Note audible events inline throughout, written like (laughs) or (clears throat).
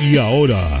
Y ahora,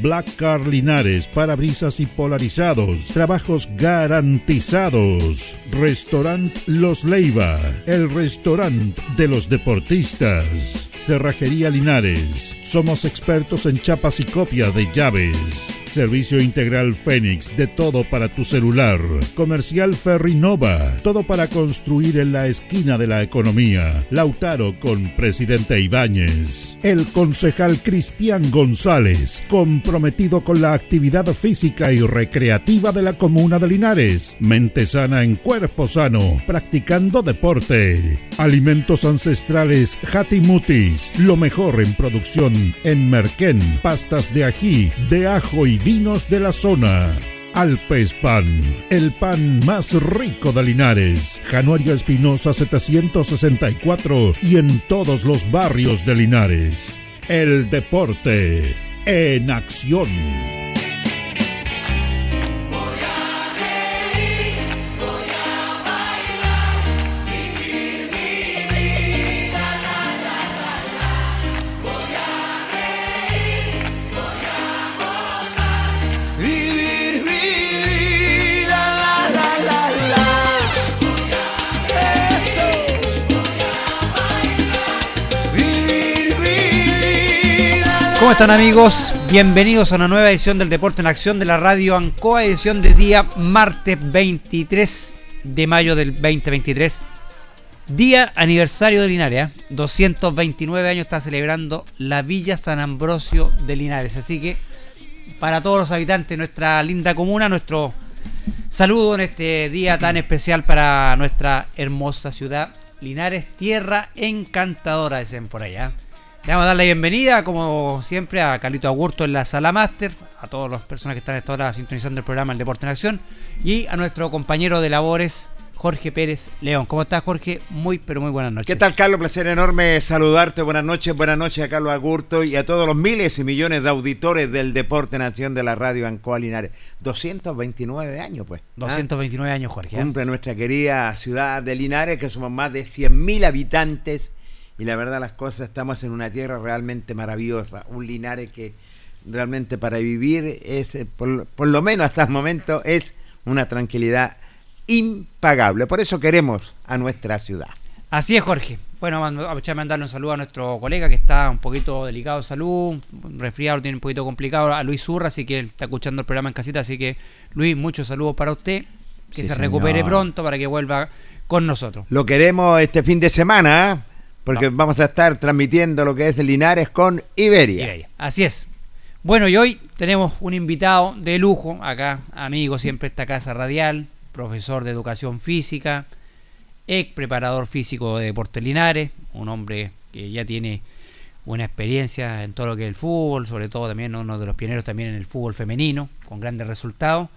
Black Car Linares, parabrisas y polarizados. Trabajos garantizados. Restaurant Los Leiva. El restaurante de los deportistas. Cerrajería Linares. Somos expertos en chapas y copia de llaves. Servicio Integral Fénix, de todo para tu celular. Comercial Ferrinova, todo para construir en la esquina de la economía. Lautaro con Presidente Ibáñez. El concejal Cristian González, comprometido con la actividad física y recreativa de la comuna de Linares. Mente sana en cuerpo sano, practicando deporte. Alimentos ancestrales Hatimutis, lo mejor en producción en Merquén, pastas de ají, de ajo y vinos de la zona. Alpes Pan, el pan más rico de Linares. Januario Espinosa 764 y en todos los barrios de Linares. El deporte en acción. Están amigos? Bienvenidos a una nueva edición del Deporte en Acción de la Radio Ancoa, edición de día martes 23 de mayo del 2023. Día aniversario de Linares, 229 ¿eh? años está celebrando la Villa San Ambrosio de Linares. Así que para todos los habitantes de nuestra linda comuna, nuestro saludo en este día tan especial para nuestra hermosa ciudad Linares, tierra encantadora, dicen por allá. Le vamos a dar la bienvenida, como siempre, a Carlito Agurto en la sala máster, a todas las personas que están esta hora sintonizando el programa El Deporte en Acción, y a nuestro compañero de labores, Jorge Pérez León. ¿Cómo estás, Jorge? Muy, pero muy buenas noches. ¿Qué tal, Carlos? Placer enorme saludarte. Buenas noches, buenas noches a Carlos Agurto y a todos los miles y millones de auditores del Deporte en Acción de la radio Ancoa Linares. 229 años, pues. 229 ¿ah? años, Jorge. ¿eh? Cumple nuestra querida ciudad de Linares, que somos más de 100.000 habitantes y la verdad las cosas estamos en una tierra realmente maravillosa, un Linares que realmente para vivir es, eh, por, lo menos hasta el momento, es una tranquilidad impagable. Por eso queremos a nuestra ciudad. Así es, Jorge. Bueno, aprovechar a mandarle un saludo a nuestro colega que está un poquito delicado de salud, resfriado, tiene un poquito complicado, a Luis Zurra, así que está escuchando el programa en casita, así que Luis, muchos saludos para usted, que se recupere pronto para que vuelva con nosotros. Lo queremos este fin de semana, porque vamos a estar transmitiendo lo que es el Linares con Iberia. Así es. Bueno, y hoy tenemos un invitado de lujo acá, amigo siempre esta casa radial, profesor de educación física, ex preparador físico de Deportes Linares, un hombre que ya tiene una experiencia en todo lo que es el fútbol, sobre todo también uno de los pioneros también en el fútbol femenino, con grandes resultados.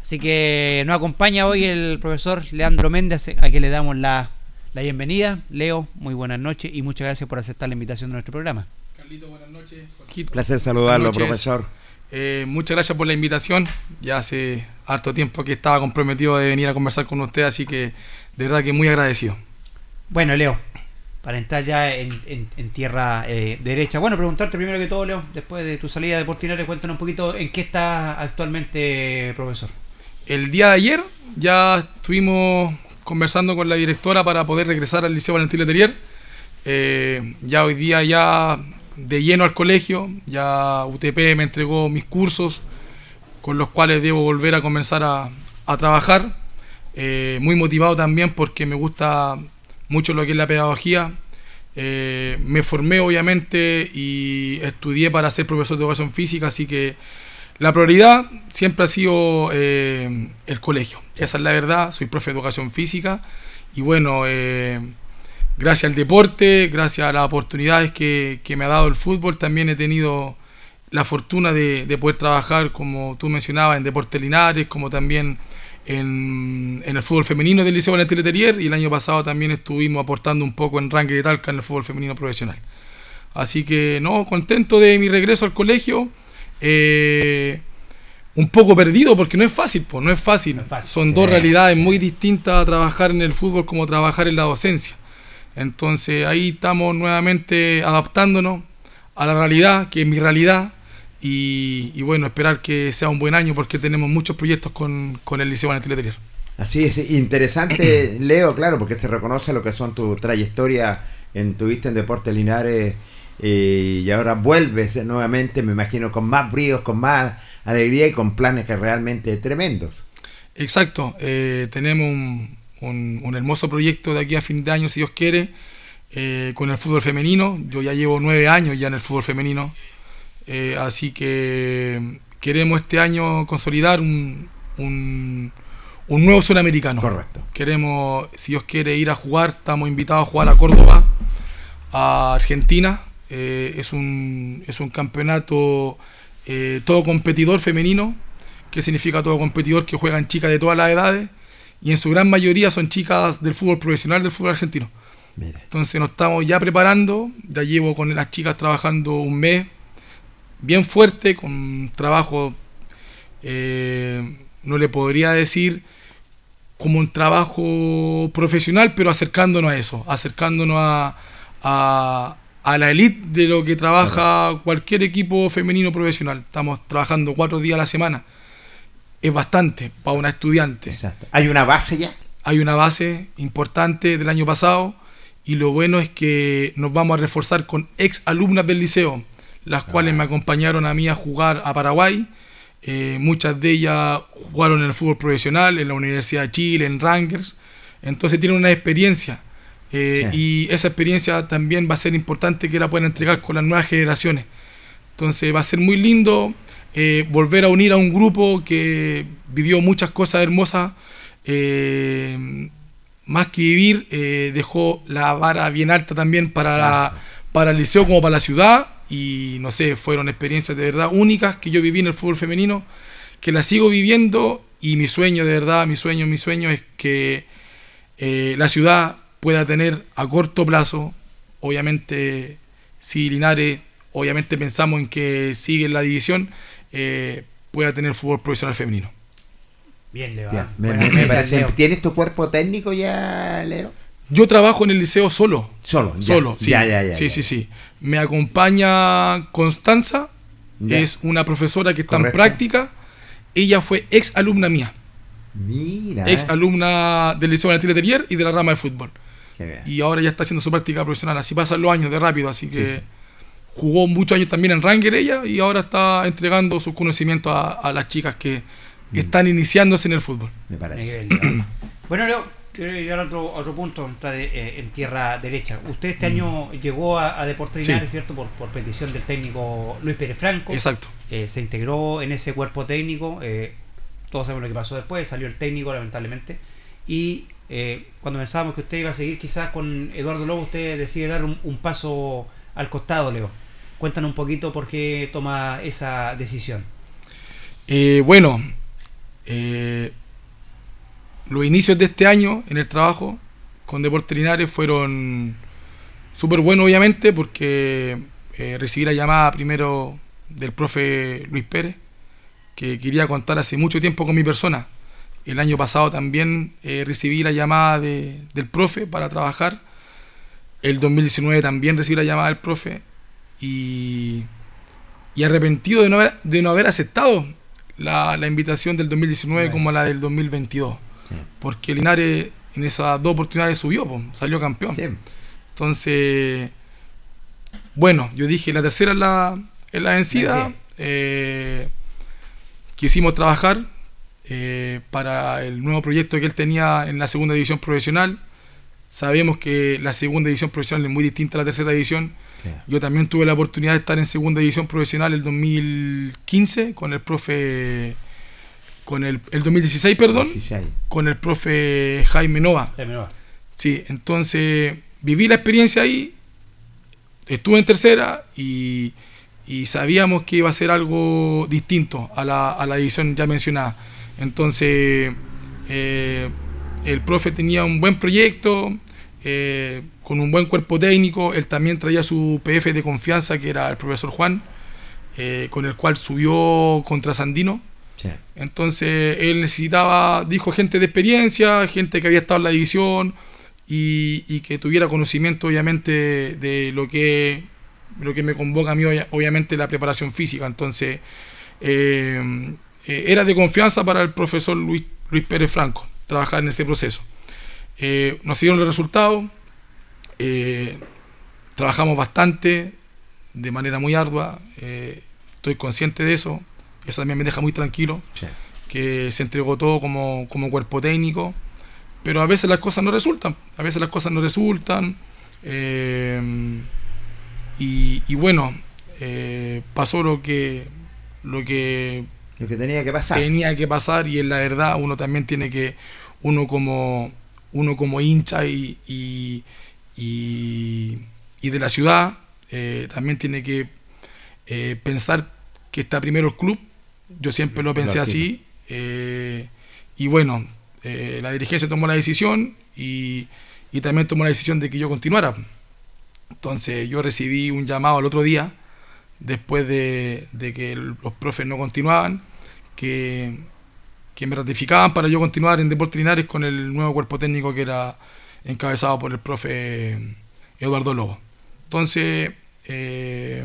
Así que nos acompaña hoy el profesor Leandro Méndez, a quien le damos la la bienvenida. Leo, muy buenas noches y muchas gracias por aceptar la invitación de nuestro programa. Carlito, buenas noches. Placer saludarlo, profesor. Eh, muchas gracias por la invitación. Ya hace harto tiempo que estaba comprometido de venir a conversar con usted, así que de verdad que muy agradecido. Bueno, Leo, para entrar ya en, tierra eh, derecha. Bueno, preguntarte primero que todo, Leo, después de tu salida de Portinares, cuéntanos un poquito en qué está actualmente, profesor. El día de ayer ya estuvimos conversando con la directora para poder regresar al Liceo Valentín Letelier. Eh, ya hoy día ya de lleno al colegio, ya UTP me entregó mis cursos con los cuales debo volver a comenzar a, trabajar. Eh, muy motivado también porque me gusta mucho lo que es la pedagogía. Eh, me formé obviamente y estudié para ser profesor de educación física, así que la prioridad siempre ha sido eh, el colegio. Esa es la verdad, soy profe de educación física y bueno, gracias al deporte, gracias a las oportunidades que, me ha dado el fútbol, también he tenido la fortuna de, poder trabajar, como tú mencionabas, en Deportes Linares, como también en, el fútbol femenino del Liceo Valentín Letelier y el año pasado también estuvimos aportando un poco en ranking de Talca en el fútbol femenino profesional. Así que no, contento de mi regreso al colegio. Eh, un poco perdido porque no es fácil, pues no es fácil. Son dos realidades muy distintas a trabajar en el fútbol como trabajar en la docencia. Entonces ahí estamos nuevamente adaptándonos a la realidad, que es mi realidad, y, bueno, esperar que sea un buen año porque tenemos muchos proyectos con, el Liceo Valentín Letelier. Así es, interesante, (clears throat) Leo, claro, porque se reconoce lo que son tu trayectoria en tuviste en Deportes Linares eh, y ahora vuelves nuevamente, me imagino, con más bríos, con más alegría y con planes que realmente tremendos. Exacto, eh, tenemos un, un, hermoso proyecto de aquí a fin de año, si Dios quiere, eh, con el fútbol femenino. Yo ya llevo nueve años ya en el fútbol femenino, así que queremos este año consolidar un, un, nuevo sudamericano. Correcto. Queremos, si Dios quiere, ir a jugar. Estamos invitados a jugar a Córdoba, a Argentina. Eh, es, un, es un campeonato todo competidor femenino. que significa todo competidor? Que juegan chicas de todas las edades y en su gran mayoría son chicas del fútbol profesional del fútbol argentino. Entonces nos estamos ya preparando, ya llevo con las chicas trabajando un mes bien fuerte, con trabajo, eh, no le podría decir como un trabajo profesional, pero acercándonos a eso, acercándonos a, a la elite de lo que trabaja cualquier equipo femenino profesional. Estamos trabajando cuatro días a la semana es bastante para una estudiante. Exacto. ¿Hay una base ya? Hay una base importante del año pasado y lo bueno es que nos vamos a reforzar con ex alumnas del liceo, las cuales me acompañaron a mí a jugar a Paraguay. Eh, muchas de ellas jugaron en el fútbol profesional, en la Universidad de Chile, en Rangers. Entonces tienen una experiencia. Eh, y esa experiencia también va a ser importante que la puedan entregar con las nuevas generaciones. Entonces va a ser muy lindo eh, volver a unir a un grupo que vivió muchas cosas hermosas, eh, más que vivir, eh, dejó la vara bien alta también para, para el liceo como para la ciudad. Y no sé, fueron experiencias de verdad únicas que yo viví en el fútbol femenino, que las sigo viviendo. Y mi sueño de verdad, mi sueño, mi sueño es que la ciudad pueda tener a corto plazo, obviamente si Linares, obviamente pensamos en que sigue en la división, eh, pueda tener fútbol profesional femenino. Bien, Leo. me, parece, ¿Tienes tu cuerpo técnico ya, Leo? Yo trabajo en el liceo solo. Solo, solo, sí. Ya, ya, sí, sí, sí. Me acompaña Constanza, es una profesora que está en práctica. Ella fue ex alumna mía. Mira. Ex alumna del Liceo Valentín Letelier y de la rama de fútbol. Y ahora ya está haciendo su práctica profesional. Así pasan los años de rápido, así que jugó muchos años también en Ranger ella y ahora está entregando sus conocimientos a, las chicas que mm. están iniciándose en el fútbol. Me parece. (clears throat) bueno, Leo, quiero llegar a otro, otro punto, entrar eh, en tierra derecha. Usted este mm. año llegó a, a Deportes Linares, ¿cierto? Por, por, petición del técnico Luis Pérez Franco. Exacto. Eh, se integró en ese cuerpo técnico. Eh, todos sabemos lo que pasó después, salió el técnico, lamentablemente. Y cuando pensábamos que usted iba a seguir quizás con Eduardo Lobo, usted decide dar un paso al costado, Leo. Cuéntanos un poquito por qué toma esa decisión. Eh, bueno, eh, los inicios de este año en el trabajo con Deportes Linares fueron súper buenos, obviamente, porque eh, recibí la llamada primero del profe Luis Pérez, que quería contar hace mucho tiempo con mi persona. El año pasado también eh, recibí la llamada del profe para trabajar. El 2019 también recibí la llamada del profe y, y arrepentido de no haber, de no haber aceptado la, invitación del 2019 como la del 2022. Porque Linares en esas dos oportunidades subió, salió campeón. Entonces, bueno, yo dije, la tercera es la, es la vencida. Eh, quisimos trabajar eh, para el nuevo proyecto que él tenía en la segunda división profesional. Sabemos que la segunda división profesional es muy distinta a la tercera división. Yo también tuve la oportunidad de estar en segunda división profesional el 2015 con el profe con el, el 2016, perdón, con el profe Jaime Nova. Jaime Nova. Sí, entonces viví la experiencia ahí, estuve en tercera y, sabíamos que iba a ser algo distinto a la, a la división ya mencionada. Entonces, eh, el profe tenía un buen proyecto, eh, con un buen cuerpo técnico, él también traía su PF de confianza, que era el profesor Juan, eh, con el cual subió contra Sandino. Entonces él necesitaba, dijo, gente de experiencia, gente que había estado en la división y, que tuviera conocimiento obviamente de lo que, lo que me convoca a mí, obviamente la preparación física. Entonces eh, eh, era de confianza para el profesor Luis, Luis Pérez Franco trabajar en ese proceso. Eh, nos dieron los resultados, trabajamos bastante, de manera muy ardua, estoy consciente de eso eso también me deja muy tranquilo. Que se entregó todo como, cuerpo técnico. Pero a veces las cosas no resultan. A veces las cosas no resultan. Eh, y, bueno, eh, pasó lo que, lo que lo que tenía que pasar. Tenía que pasar y en la verdad uno también tiene que, uno como, uno como hincha y, y, y, de la ciudad, eh, también tiene que pensar que está primero el club yo siempre lo pensé así. Eh, y bueno, eh, la dirigencia tomó la decisión y, también tomó la decisión de que yo continuara. Entonces yo recibí un llamado el otro día, después de, que los profes no continuaban, que, que, me ratificaban para yo continuar en Deportes Linares con el nuevo cuerpo técnico que era encabezado por el profe Eduardo Lobo. Entonces, eh,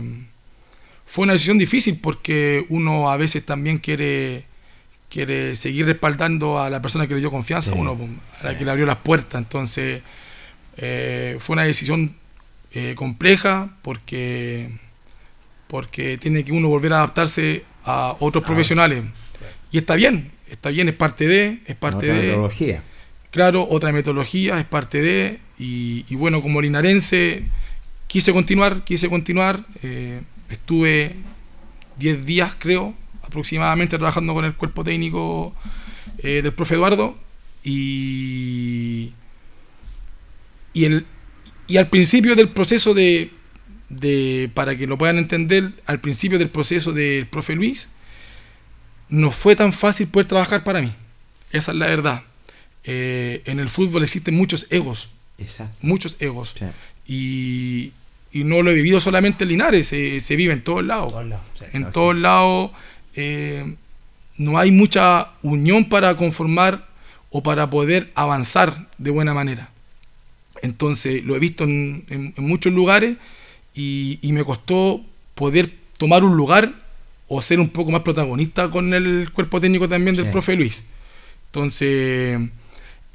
fue una decisión difícil porque uno a veces también quiere, quiere seguir respaldando a la persona que le dio confianza, uno a la que le abrió las puertas. Entonces, eh, fue una decisión eh, compleja porque, porque tiene que uno volver a adaptarse a otros ah, profesionales. Y está bien, está bien, es parte de, es parte otra de. Metodología. Claro, otra metodología, es parte de. Y, y bueno, como linarense, quise continuar, quise continuar. Eh, estuve 10 días, creo, aproximadamente trabajando con el cuerpo técnico eh, del profe Eduardo y, y, el, y al principio del proceso de, de, para que lo puedan entender, al principio del proceso del profe Luis, no fue tan fácil poder trabajar para mí. Esa es la verdad. Eh, en el fútbol existen muchos egos. Muchos egos. Y, y no lo he vivido solamente en Linares, se, vive en todos lados. en todos lados eh, no hay mucha unión para conformar o para poder avanzar de buena manera. Entonces lo he visto en, muchos lugares y, me costó poder tomar un lugar o ser un poco más protagonista con el cuerpo técnico también del profe Luis. Entonces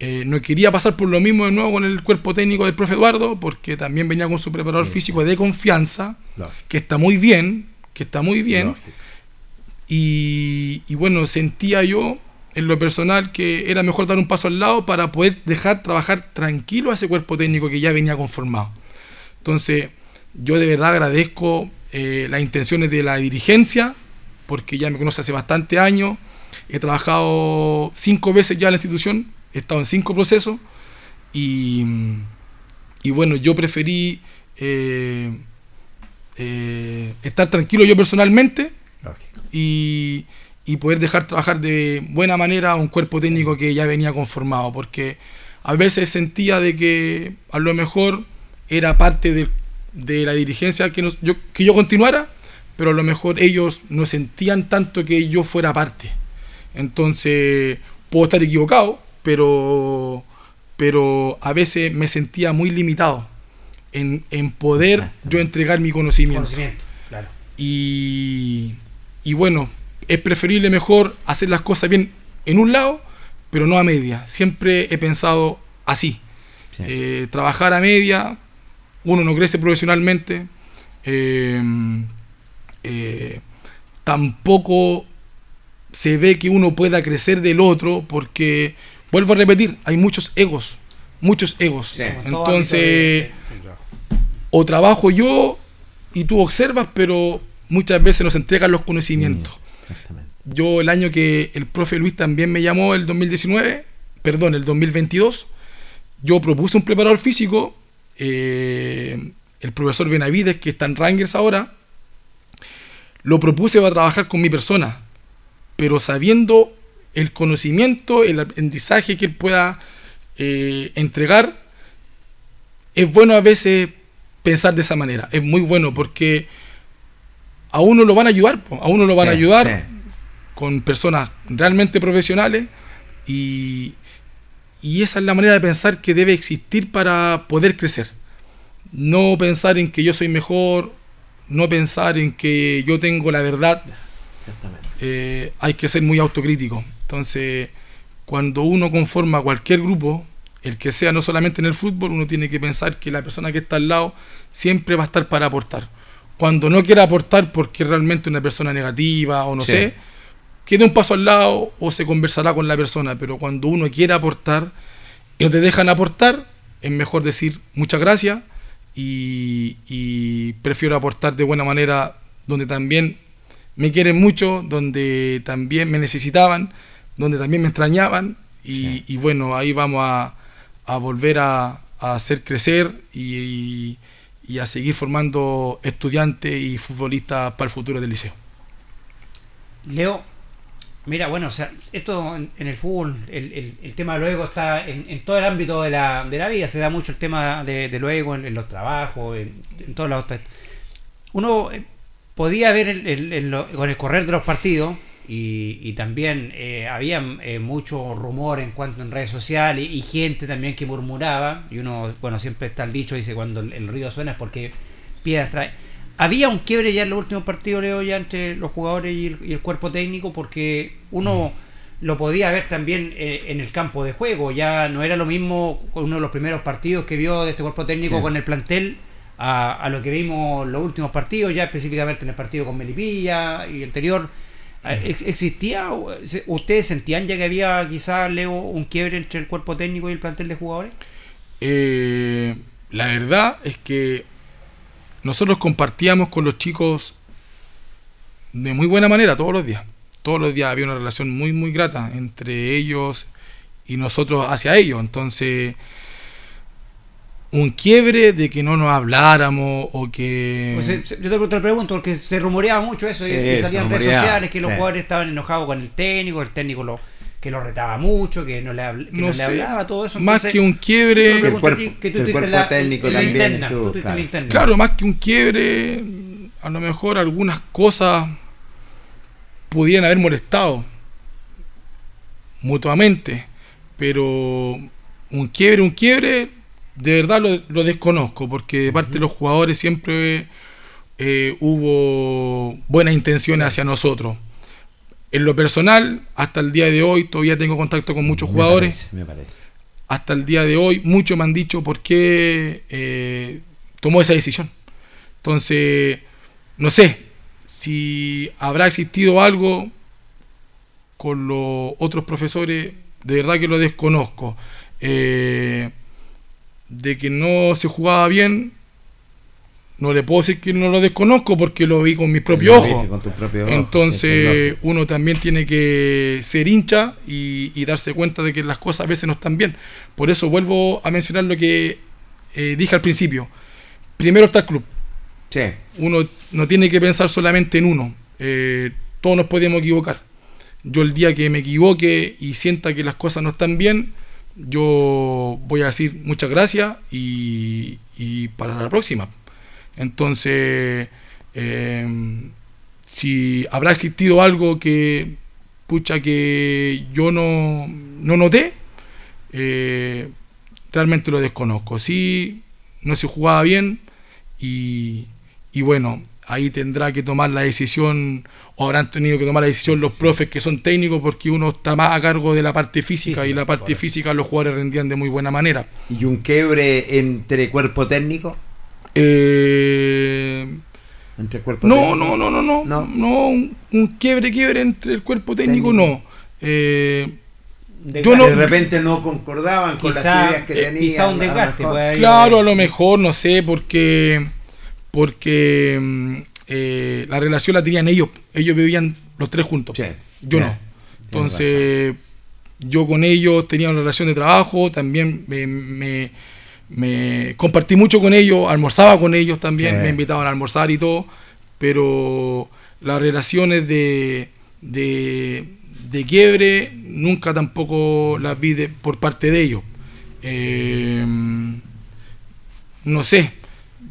eh, no quería pasar por lo mismo de nuevo con el cuerpo técnico del profe Eduardo, porque también venía con su preparador físico de confianza, que está muy bien, que está muy bien. Y, bueno, sentía yo en lo personal que era mejor dar un paso al lado para poder dejar trabajar tranquilo a ese cuerpo técnico que ya venía conformado. Entonces, yo de verdad agradezco eh, las intenciones de la dirigencia, porque ya me conoce hace bastante años. He trabajado cinco veces ya en la institución, he estado en cinco procesos y, y bueno, yo preferí eh, eh, estar tranquilo yo personalmente y, y, poder dejar trabajar de buena manera un cuerpo técnico que ya venía conformado, porque a veces sentía de que a lo mejor era parte del, de la dirigencia que, yo, que yo continuara, pero a lo mejor ellos no sentían tanto que yo fuera parte. Entonces, puedo estar equivocado, pero, pero a veces me sentía muy limitado en, poder yo entregar mi conocimiento. y, y bueno, es preferible mejor hacer las cosas bien en un lado, pero no a media. Siempre he pensado así. Eh, trabajar a media, uno no crece profesionalmente, eh, eh, tampoco se ve que uno pueda crecer del otro, porque, vuelvo a repetir, hay muchos egos, muchos egos. Entonces, o trabajo yo y tú observas, pero muchas veces nos entregan los conocimientos. Mm, yo el año que el profe Luis también me llamó, el 2019, perdón, el 2022, yo propuse un preparador físico, eh, el profesor Benavides, que está en Rangers ahora, lo propuse para trabajar con mi persona, pero sabiendo el conocimiento, el aprendizaje que él pueda eh, entregar, es bueno a veces pensar de esa manera, es muy bueno porque a uno lo van a ayudar, a uno lo van a ayudar con personas realmente profesionales y, y esa es la manera de pensar que debe existir para poder crecer. No pensar en que yo soy mejor, no pensar en que yo tengo la verdad. Eh, hay que ser muy autocrítico. Entonces, cuando uno conforma cualquier grupo, el que sea no solamente en el fútbol, uno tiene que pensar que la persona que está al lado siempre va a estar para aportar. Cuando no quiera aportar porque es realmente una persona negativa o no sé, quede un paso al lado o se conversará con la persona, pero cuando uno quiere aportar y no te dejan aportar, es mejor decir muchas gracias y, prefiero aportar de buena manera donde también me quieren mucho, donde también me necesitaban, donde también me extrañaban y, bueno, ahí vamos a, volver a, hacer crecer y, y a seguir formando estudiantes y futbolistas para el futuro del liceo. Leo, Mira, bueno, o sea, esto en, el fútbol, el, el, tema de luego está en, todo el ámbito de la, de la vida, se da mucho el tema de, luego en, los trabajos, en, todos los... Uno eh, podía ver con el correr de los partidos y, también eh, había eh, mucho rumor en cuanto en redes sociales y, gente también que murmuraba y uno, bueno, siempre está el dicho, dice, cuando el, el río suena es porque piedras trae había un quiebre ya en los últimos partidos, Leo, ya entre los jugadores y el, cuerpo técnico, porque uno mm. lo podía ver también eh, en el campo de juego. Ya no era lo mismo uno de los primeros partidos que vio de este cuerpo técnico con el plantel a, lo que vimos los últimos partidos, ya específicamente en el partido con Melipilla y anterior. Eh, mm. ¿Existía, ustedes sentían ya que había quizás, Leo, un quiebre entre el cuerpo técnico y el plantel de jugadores? Eh, la verdad es que nosotros compartíamos con los chicos de muy buena manera todos los días. Todos los días había una relación muy, muy grata entre ellos y nosotros hacia ellos. Entonces, un quiebre de que no nos habláramos o que... Pues, yo te, pregunto, porque se rumoreaba mucho eso, y salían redes sociales que los jugadores estaban enojados con el técnico, el técnico lo que lo retaba mucho, que no le, hablaba, todo eso. Más que un quiebre. el cuerpo, técnico también. claro. más que un quiebre, a lo mejor algunas cosas pudieran haber molestado mutuamente, pero un quiebre, un quiebre, de verdad lo, desconozco, porque de parte de los jugadores siempre eh, hubo buenas intenciones hacia nosotros en lo personal, hasta el día de hoy, todavía tengo contacto con muchos jugadores. me parece. Hasta el día de hoy, muchos me han dicho por qué eh, tomó esa decisión. Entonces, no sé si habrá existido algo con los otros profesores, de verdad que lo desconozco. Eh, de que no se jugaba bien, no le puedo decir que no lo desconozco porque lo vi con mis propios ojos. Entonces uno también tiene que ser hincha y, darse cuenta de que las cosas a veces no están bien. Por eso vuelvo a mencionar lo que eh, dije al principio. Primero está el club. Uno no tiene que pensar solamente en uno. Eh, todos nos podemos equivocar. Yo el día que me equivoque y sienta que las cosas no están bien, yo voy a decir muchas gracias y para la próxima Entonces, eh, si habrá existido algo que, pucha, que yo no, no noté, eh, realmente lo desconozco. Sí, no se jugaba bien y, y bueno, ahí tendrá que tomar la decisión, o habrán tenido que tomar la decisión los profes que son técnicos, porque uno está más a cargo de la parte física y la parte física los jugadores rendían de muy buena manera. ¿Y un quiebre entre cuerpo técnico? Eh, ¿Entre cuerpo no, técnico? no, no, no, no, No. no, un, un quiebre, quiebre entre el cuerpo técnico, Técnico. no. Eh, De- Yo no- De repente no concordaban con las ideas que eh, tenían. quizá un desgaste, Claro, a lo mejor, no sé, porque porque mm, eh, la relación la tenían ellos. Ellos vivían los tres juntos. Sí, Yo no. Entonces, yo con ellos tenía una relación de trabajo, también me, me- me compartí mucho con ellos, almorzaba con ellos también, Sí. me invitaban a almorzar y todo, pero las relaciones de, de, de quiebre nunca tampoco las vi de- por parte de ellos. Eh, no sé,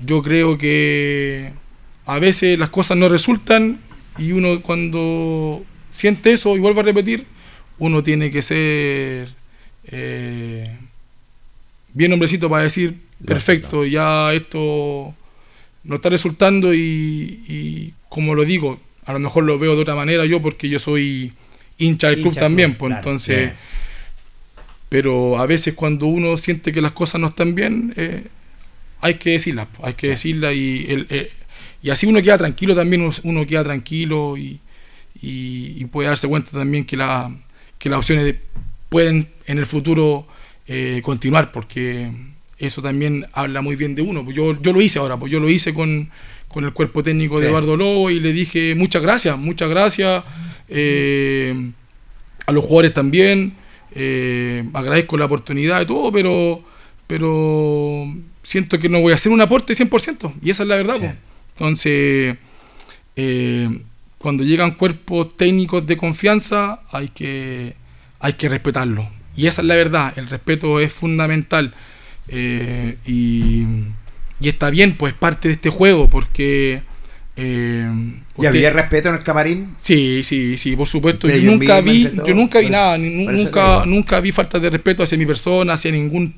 yo creo que a veces las cosas no resultan y uno cuando siente eso y vuelve a repetir, uno tiene que ser eh, bien hombrecito para decir, perfecto, ya esto no está resultando y, y como lo digo, a lo mejor lo veo de otra manera yo porque yo soy hincha del club Hincha también, club, pues claro, entonces... Pero a veces cuando uno siente que las cosas no están bien, eh, hay que decirlas, po, hay que decirlas y, el- y así uno queda tranquilo también, uno, uno queda tranquilo y, y- y puede darse cuenta también que, la, que las opciones de- pueden en el futuro eh, continuar, porque eso también habla muy bien de uno. Pues yo, yo lo hice ahora, pues yo lo hice con, con el cuerpo técnico de. Eduardo Lobo y le dije muchas gracias, muchas gracias. eh, a los jugadores también. eh, agradezco la oportunidad y todo, pero, pero siento que no voy a hacer un aporte 100%. Y esa es la verdad. Sí. po. Entonces, eh, cuando llegan cuerpos técnicos de confianza, hay que, hay que respetarlo. Y esa es la verdad. El respeto es fundamental. Eh, y, y está bien, pues parte de este juego, porque... eh, ¿Y había respeto en el camarín? Sí, sí, sí, por supuesto. Yo nunca vi, yo nunca vi nada, nunca, nunca vi falta de respeto hacia mi persona, hacia ningún,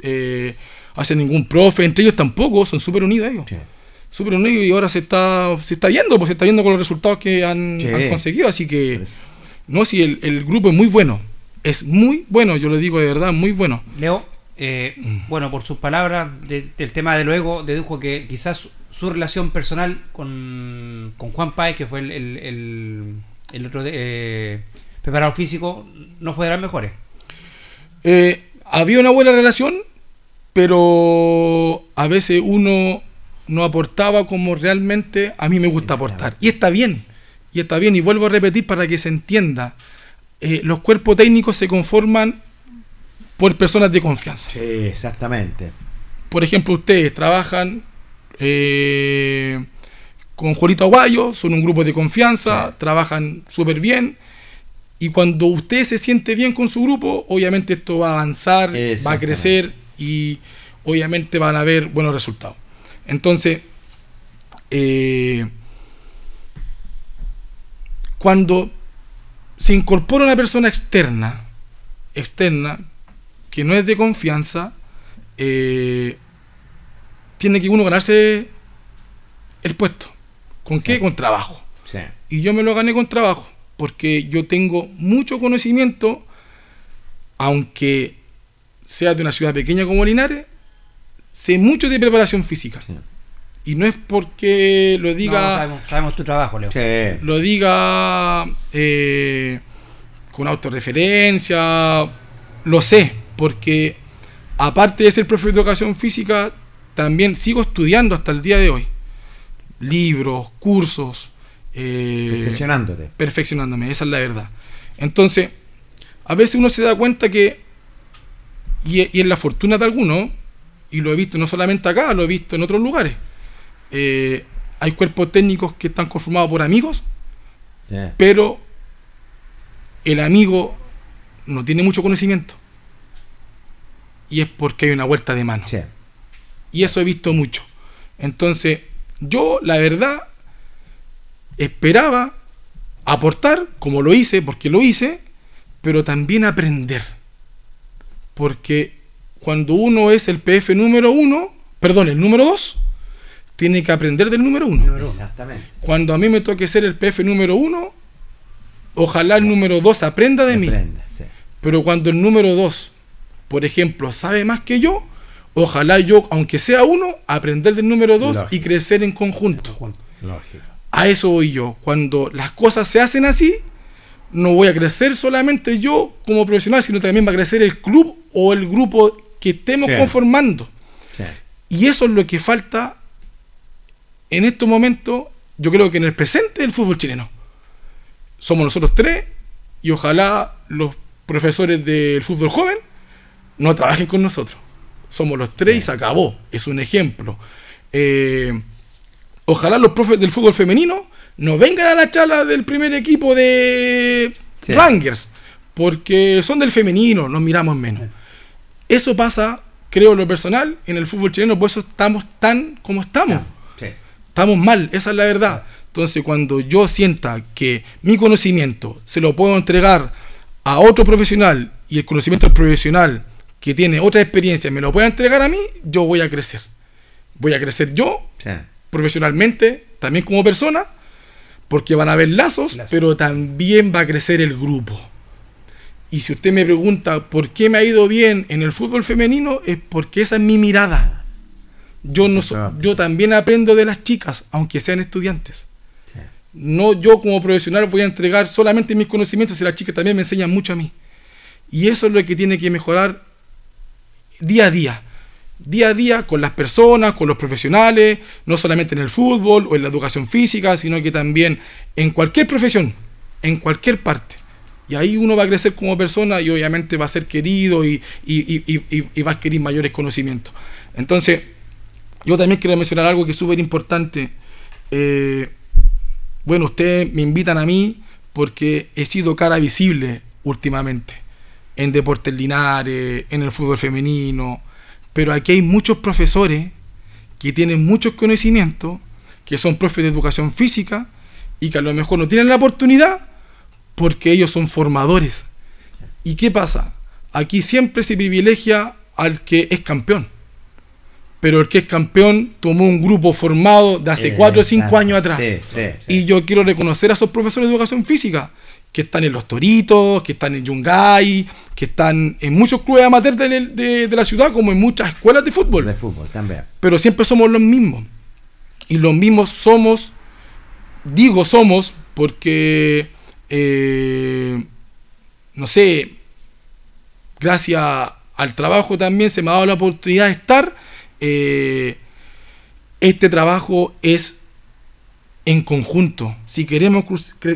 eh, hacia ningún profe. Entre ellos tampoco, son súper unidos ellos, Sí. súper unidos y ahora se está, se está viendo, pues se está viendo con los resultados que han, Sí. han conseguido. Así que, no, sí, el, el grupo es muy bueno, es muy bueno, yo lo digo de verdad, muy bueno. Leo, eh, Mm. bueno, por sus palabras de- del tema de luego, dedujo que quizás su, relación personal con, con Juan Páez, que fue el, el, el- el otro de- eh, preparador físico, no fue de las mejores. Eh, había una buena relación, pero a veces uno no aportaba como realmente a mí me gusta aportar. Y está bien, y está bien, y vuelvo a repetir para que se entienda. Eh, los cuerpos técnicos se conforman por personas de confianza. Sí, exactamente. Por ejemplo, ustedes trabajan eh, con Juanito Aguayo, son un grupo de confianza, Sí. trabajan súper bien. Y cuando usted se siente bien con su grupo, obviamente esto va a avanzar, va a crecer y obviamente van a haber buenos resultados. Entonces, eh, cuando se incorpora una persona externa, externa, que no es de confianza, eh, tiene que uno ganarse el puesto. ¿Con qué? Con trabajo. Sí. Y yo me lo gané con trabajo, porque yo tengo mucho conocimiento, aunque sea de una ciudad pequeña como Linares, sé mucho de preparación física. Sí. Y no es porque lo No, diga sabemos, sabemos tu trabajo, Leo. Sí. lo diga eh, con autorreferencia, lo sé, porque aparte de ser profe de educación física, también sigo estudiando hasta el día de hoy. Libros, cursos, eh, Perfeccionándote. perfeccionándome, esa es la verdad. Entonces, a veces uno se da cuenta que, y, y es la fortuna de algunos, y lo he visto no solamente acá, lo he visto en otros lugares, eh, hay cuerpos técnicos que están conformados por amigos, pero el amigo no tiene mucho conocimiento. Y es porque hay una vuelta de mano. Y eso he visto mucho. Entonces, yo, la verdad, esperaba aportar, como lo hice, porque lo hice, pero también aprender. Porque cuando uno es el PF número uno, perdón, el número dos, tiene que aprender del número uno. Exactamente. Cuando a mí me toque ser el PF número uno, ojalá el número dos aprenda de mí. Sí. Pero cuando el número dos, por ejemplo, sabe más que yo, ojalá yo, aunque sea uno, aprender del número dos Lógico. y crecer en conjunto. Lógico. A eso voy yo. Cuando las cosas se hacen así, no voy a crecer solamente yo como profesional, sino también va a crecer el club o el grupo que estemos Sí. conformando. Sí. Y eso es lo que falta en estos momentos, yo creo que en el presente del fútbol chileno. Somos nosotros tres y ojalá los profesores del fútbol joven no trabajen con nosotros. Somos los tres y se acabó. Es un ejemplo. Eh, ojalá los profes del fútbol femenino no vengan a la charla del primer equipo de Sí. Rangers, porque son del femenino, nos miramos menos. Eso pasa, creo, lo personal, en el fútbol chileno, por eso estamos tan como estamos. Estamos mal, esa es la verdad. Entonces, cuando yo sienta que mi conocimiento se lo puedo entregar a otro profesional y el conocimiento del profesional que tiene otra experiencia me lo pueda entregar a mí, yo voy a crecer. Voy a crecer yo Sí. profesionalmente, también como persona, porque van a haber lazos, pero también va a crecer el grupo. Y si usted me pregunta por qué me ha ido bien en el fútbol femenino, es porque esa es mi mirada. Yo, no so- yo también aprendo de las chicas, aunque sean estudiantes. Sí. No yo como profesional voy a entregar solamente mis conocimientos y las chicas también me enseñan mucho a mí. Y eso es lo que tiene que mejorar día a día. Día a día con las personas, con los profesionales, no solamente en el fútbol o en la educación física, sino que también en cualquier profesión, en cualquier parte. Y ahí uno va a crecer como persona y obviamente va a ser querido y- y- y- y va a adquirir mayores conocimientos. Entonces, yo también quiero mencionar algo que es súper importante. Eh, bueno, ustedes me invitan a mí porque he sido cara visible últimamente en Deportes Linares, en el fútbol femenino, pero aquí hay muchos profesores que tienen muchos conocimientos, que son profes de educación física y que a lo mejor no tienen la oportunidad porque ellos son formadores. ¿Y qué pasa? Aquí siempre se privilegia al que es campeón. Pero el que es campeón tomó un grupo formado de hace 4 o 5 Exacto. años atrás. Sí, sí, sí. Y yo quiero reconocer a esos profesores de educación física que están en Los Toritos, que están en Yungay, que están en muchos clubes amateurs de, de- de la ciudad, como en muchas escuelas de fútbol. De fútbol también. Pero siempre somos los mismos. Y los mismos somos, digo somos, porque, eh, no sé, gracias al trabajo también se me ha dado la oportunidad de estar. Eh, este trabajo es en conjunto. Si queremos,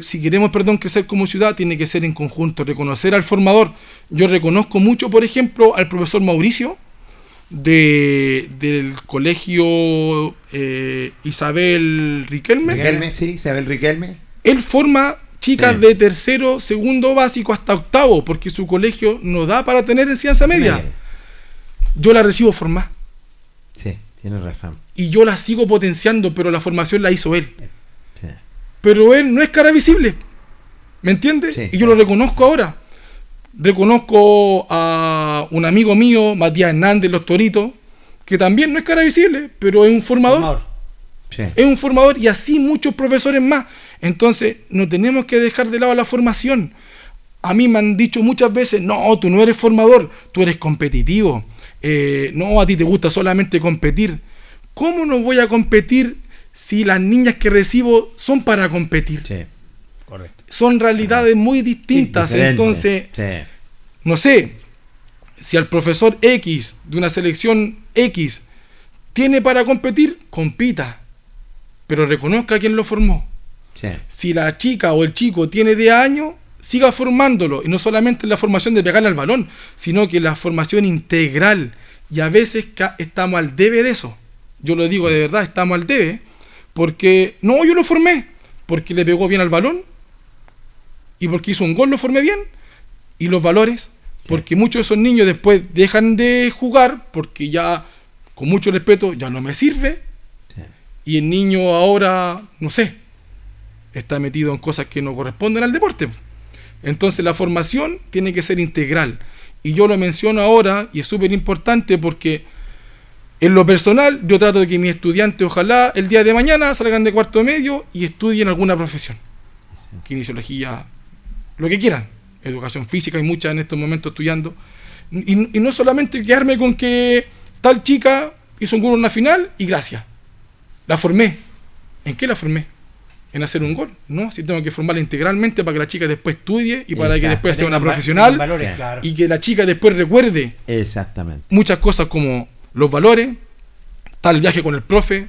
si queremos perdón, crecer como ciudad, tiene que ser en conjunto, reconocer al formador. Yo reconozco mucho, por ejemplo, al profesor Mauricio de, del colegio eh, Isabel Riquelme. Riquelme, sí, Isabel Riquelme. Él forma chicas Sí. de tercero, segundo básico hasta octavo, porque su colegio no da para tener enseñanza media. Yo la recibo formada Sí, tienes razón. y yo la sigo potenciando, pero la formación la hizo él. Sí. Pero él no es cara visible. ¿Me entiendes? Sí. y yo lo reconozco ahora. Reconozco a un amigo mío, Matías Hernández, Los Toritos, que también no es cara visible, pero es un formador. Sí. Es un formador y así muchos profesores más. Entonces, no tenemos que dejar de lado la formación. A mí me han dicho muchas veces, no, tú no eres formador, tú eres competitivo. Eh, no, a ti te gusta solamente competir. ¿Cómo no voy a competir si las niñas que recibo son para competir? Sí. Correcto. Son realidades muy distintas. Entonces, Sí. no sé, si al profesor X de una selección X tiene para competir, compita. Pero reconozca a quien lo formó. Sí. Si la chica o el chico tiene de años, siga formándolo. Y no solamente la formación de pegarle al balón, sino que la formación integral. Y a veces estamos al debe de eso. Yo lo digo de verdad, estamos al debe. Porque, no, yo lo formé. Porque le pegó bien al balón. Y porque hizo un gol, lo formé bien. Y los valores. Porque muchos de esos niños después dejan de jugar. Porque ya, con mucho respeto, ya no me sirve. Y el niño ahora, no sé, está metido en cosas que no corresponden al deporte. Entonces la formación tiene que ser integral. Y yo lo menciono ahora y es súper importante porque en lo personal yo trato de que mis estudiantes ojalá el día de mañana salgan de cuarto medio y estudien alguna profesión. Kinesiología, lo que quieran. Educación física, hay muchas en estos momentos estudiando. Y, no solamente quedarme con que tal chica hizo un gol en una final y gracias. La formé. ¿En qué la formé? En hacer un gol, ¿no? Si tengo que formarla integralmente para que la chica después estudie y para que después sea una profesional y que la chica después recuerde Exactamente. muchas cosas como los valores, tal viaje con el profe,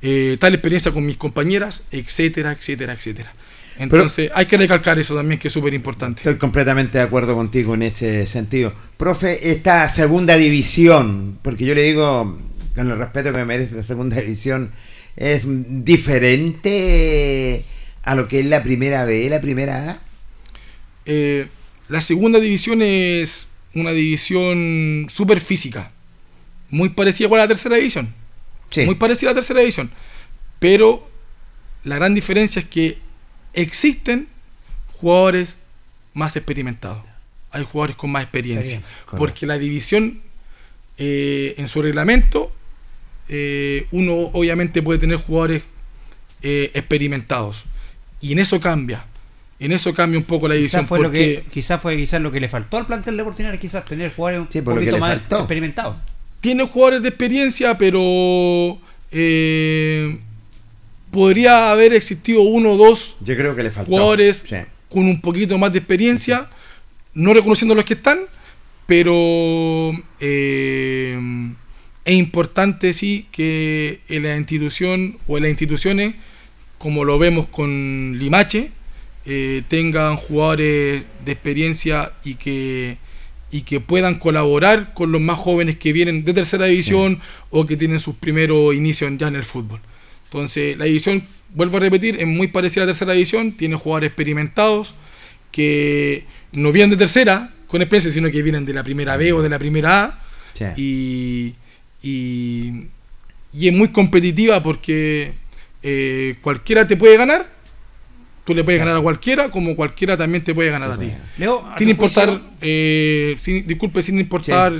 eh, tal experiencia con mis compañeras, etcétera, etcétera, etcétera. Entonces hay que recalcar eso también que es súper importante. Estoy completamente de acuerdo contigo en ese sentido. Profe, esta segunda división, porque yo le digo, con el respeto que me merece la segunda división, es diferente a lo que es la primera B, la primera A? Eh, la segunda división es una división súper física, muy parecida a la tercera división. Muy parecida a la tercera división. Pero la gran diferencia es que existen jugadores más experimentados. Hay jugadores con más experiencia. porque la división eh, en su reglamento eh, uno obviamente puede tener jugadores eh, experimentados. Y en eso cambia. En eso cambia un poco la división. Quizás fue, lo que, quizás fue quizás lo que le faltó al plantel de Portinari, quizás tener jugadores un poquito más experimentados. Tiene jugadores de experiencia, pero eh, podría haber existido uno o dos Yo creo que le faltó. jugadores con un poquito más de experiencia, no reconociendo los que están, pero eh, es importante, sí, que en la institución o en las instituciones, como lo vemos con Limache, eh, tengan jugadores de experiencia y que, y que puedan colaborar con los más jóvenes que vienen de tercera división o que tienen sus primeros inicios ya en el fútbol. Entonces, la división, vuelvo a repetir, es muy parecida a la tercera división, tiene jugadores experimentados que no vienen de tercera con experiencia, sino que vienen de la primera B o de la primera A. Y, y, es muy competitiva porque eh, cualquiera te puede ganar, tú le puedes ganar a cualquiera, como cualquiera también te puede ganar a ti. sin importar, eh, disculpe, sin importar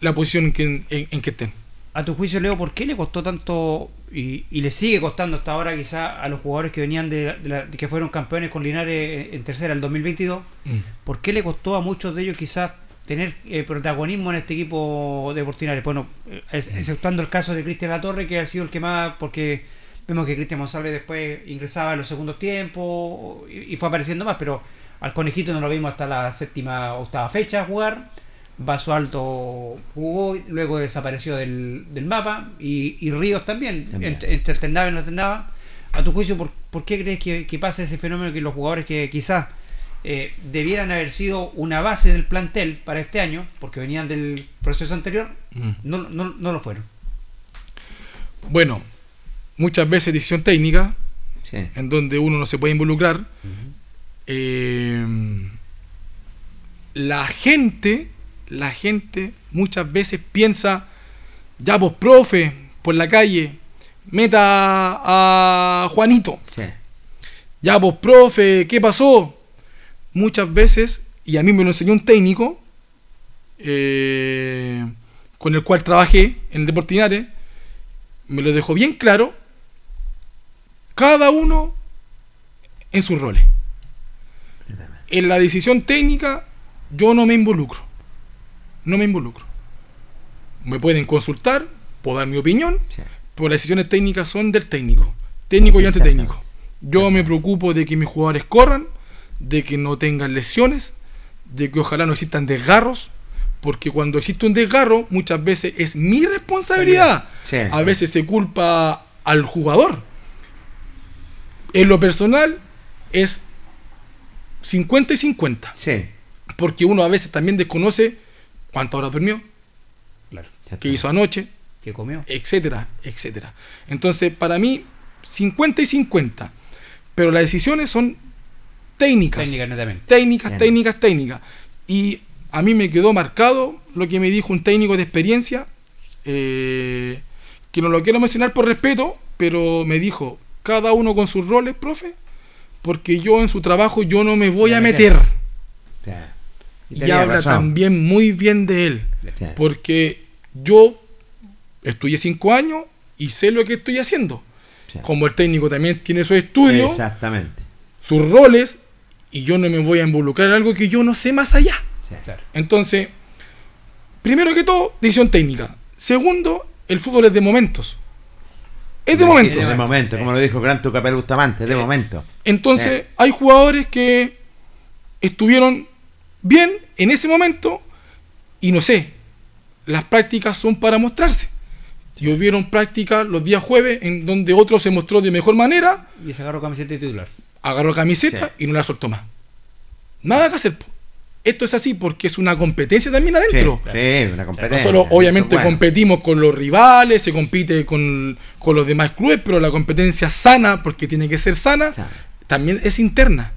la posición en que, en, que estén. A tu juicio, Leo, ¿por qué le costó tanto y, le sigue costando hasta ahora quizá a los jugadores que venían de, que fueron campeones con Linares en tercera el 2022? Mm. ¿Por qué le costó a muchos de ellos quizás tener eh, protagonismo en este equipo de Portinares. Bueno, eh, exceptuando el caso de Cristian Latorre, que ha sido el que más, porque vemos que Cristian Monsalve después ingresaba en los segundos tiempos y, fue apareciendo más, pero al conejito no lo vimos hasta la séptima octava fecha jugar. Vaso Alto jugó, luego desapareció del, mapa y, Ríos también, entre, alternaba y no alternaba. A tu juicio, ¿por, ¿por qué crees que, que pasa ese fenómeno que los jugadores que quizás eh, debieran haber sido una base del plantel para este año, porque venían del proceso anterior, mm. no, no, lo fueron. Bueno, muchas veces decisión técnica, en donde uno no se puede involucrar. Eh, la gente, la gente muchas veces piensa, ya pues profe, por la calle, meta a Juanito. Ya pues profe, ¿qué pasó? Muchas veces, y a mí me lo enseñó un técnico, eh, con el cual trabajé en el Deportinares, me lo dejó bien claro, cada uno en sus roles. En la decisión técnica yo no me involucro. No me involucro. Me pueden consultar, puedo dar mi opinión, pero las decisiones técnicas son del técnico. Técnico y antetécnico. Yo me preocupo de que mis jugadores corran, de que no tengan lesiones, de que ojalá no existan desgarros, porque cuando existe un desgarro muchas veces es mi responsabilidad. A veces se culpa al jugador. En lo personal es 50 y 50. Porque uno a veces también desconoce cuántas horas durmió, claro, qué hizo anoche, qué comió, etcétera, etcétera. Entonces, para mí 50 y 50. Pero las decisiones son técnicas. Técnicas, técnicas, técnicas, Y a mí me quedó marcado lo que me dijo un técnico de experiencia, eh, que no lo quiero mencionar por respeto, pero me dijo, cada uno con sus roles, profe, porque yo en su trabajo yo no me voy a meter. Y habla razón. también muy bien de él, Sí. porque yo estudié cinco años y sé lo que estoy haciendo. Sí. Como el técnico también tiene su estudio, Exactamente. sus roles, y yo no me voy a involucrar en algo que yo no sé más allá. Sí. Claro. Entonces, primero que todo, decisión técnica. Segundo, el fútbol es de momentos. Es de momentos. Es de momento, como lo dijo Gran Tucapel Bustamante, es de momento. Entonces, Sí. hay jugadores que estuvieron bien en ese momento y no sé, las prácticas son para mostrarse. Y hubieron prácticas los días jueves en donde otro se mostró de mejor manera, Y se agarró camiseta de titular. Agarró camiseta Sí. y no la soltó más. Nada que hacer. Esto es así porque es una competencia también Sí, adentro. sí, una No competencia. solo eso obviamente bueno. competimos con los rivales, se compite con, con los demás clubes, pero la competencia sana, porque tiene que ser sana, Sana. también es interna.